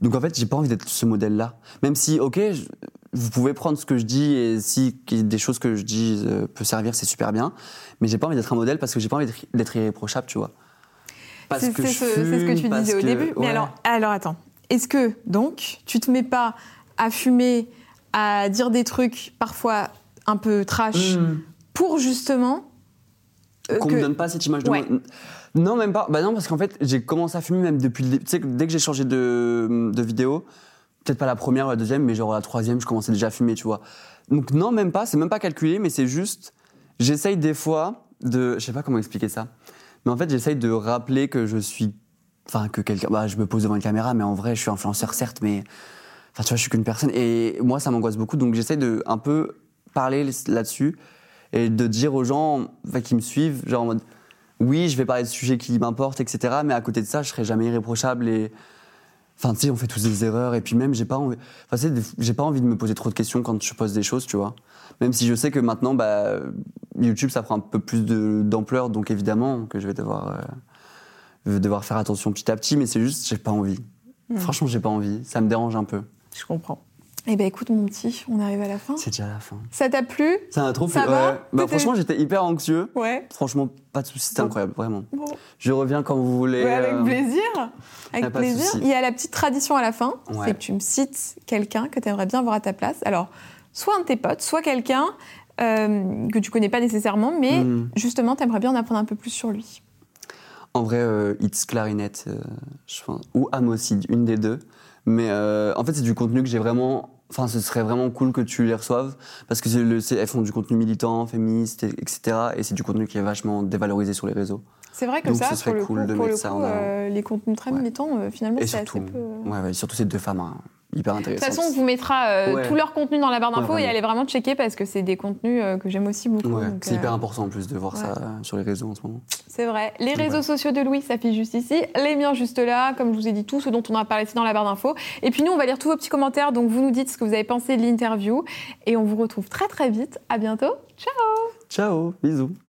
donc en fait, j'ai pas envie d'être ce modèle-là. Même si, ok, je- vous pouvez prendre ce que je dis et si des choses que je dis euh, peut servir, c'est super bien. Mais j'ai pas envie d'être un modèle parce que j'ai pas envie d'être- irréprochable, tu vois. C'est ce, que tu disais au que- début. Mais alors, alors attends. Est-ce que, donc, tu te mets pas à fumer, à dire des trucs parfois un peu trash Hmm. pour justement. euh, qu'on que- me donne pas cette image de Ouais. moi. Non, même pas. Bah non, parce qu'en fait, j'ai commencé à fumer même depuis. Tu sais, dès que j'ai changé de, de vidéo, peut-être pas la première ou la deuxième, mais genre la troisième, je commençais déjà à fumer, tu vois. Donc non, même pas. C'est même pas calculé, mais c'est juste. J'essaye des fois de. Je sais pas comment expliquer ça. Mais en fait, j'essaye de rappeler que je suis. Enfin, que quelqu'un. Bah, je me pose devant une caméra, mais en vrai, je suis influenceur, certes, mais. Enfin, tu vois, je suis qu'une personne. Et moi, ça m'angoisse beaucoup. Donc, j'essaye de un peu parler là-dessus Et de dire aux gens qui me suivent, genre en mode, oui, je vais parler de sujets qui m'importent, etc. Mais à côté de ça, je serai jamais irréprochable et. Enfin, tu sais, on fait tous des erreurs et puis même, j'ai pas envie. Enfin, j'ai pas envie de me poser trop de questions quand je pose des choses, tu vois. Même si je sais que maintenant, bah, YouTube, ça prend un peu plus d'ampleur, donc évidemment que je vais devoir, euh, devoir faire attention petit à petit, mais c'est juste, j'ai pas envie. Franchement, j'ai pas envie. Ça me dérange un peu. Je comprends. Eh ben écoute mon petit, on arrive à la fin. C'est déjà la fin. Ça t'a plu? Ça m'a trop Ça fait. va ouais. Bah, franchement, j'étais hyper anxieux. Ouais. Franchement, pas de soucis, c'était Bon. incroyable, vraiment. Bon. Je reviens quand vous voulez. Ouais, avec euh, plaisir. Avec pas plaisir. Il y a la petite tradition à la fin, Ouais. c'est que tu me cites quelqu'un que tu aimerais bien voir à ta place. Alors, soit un de tes potes, soit quelqu'un euh, que tu connais pas nécessairement, mais hmm. justement, tu aimerais bien en apprendre un peu plus sur lui. En vrai, euh, It's Clarinette, euh, je pense, ou Amocide, une des deux. Mais euh, en fait, c'est du contenu que j'ai vraiment. Enfin, ce serait vraiment cool que tu les reçoives parce que le, elles font du contenu militant, féministe, et- etc. Et c'est du contenu qui est vachement dévalorisé sur les réseaux. C'est vrai que Donc, ça, ce serait pour le cool coup, de pour le mettre ça coup, en avant. euh, les contenus très Ouais. militants, euh, finalement, c'est assez peu. euh. ouais, ouais, surtout ces deux femmes, hein, hyper De intéressantes. toute façon, on vous mettra euh, Ouais. tout leur contenu dans la barre d'infos Ouais, et vraiment. allez vraiment checker parce que c'est des contenus euh, que j'aime aussi beaucoup. Ouais, c'est euh, hyper important en plus de voir ouais. ça euh, sur les réseaux en ce moment. C'est vrai. Les Donc, réseaux sociaux de Louis s'affichent juste ici, les miens juste là, comme je vous ai dit, tout ce dont on a parlé ici dans la barre d'infos. Et puis nous, on va lire tous vos petits commentaires, donc vous nous dites ce que vous avez pensé de l'interview. Et on vous retrouve très très vite. À bientôt. Ciao Ciao, bisous.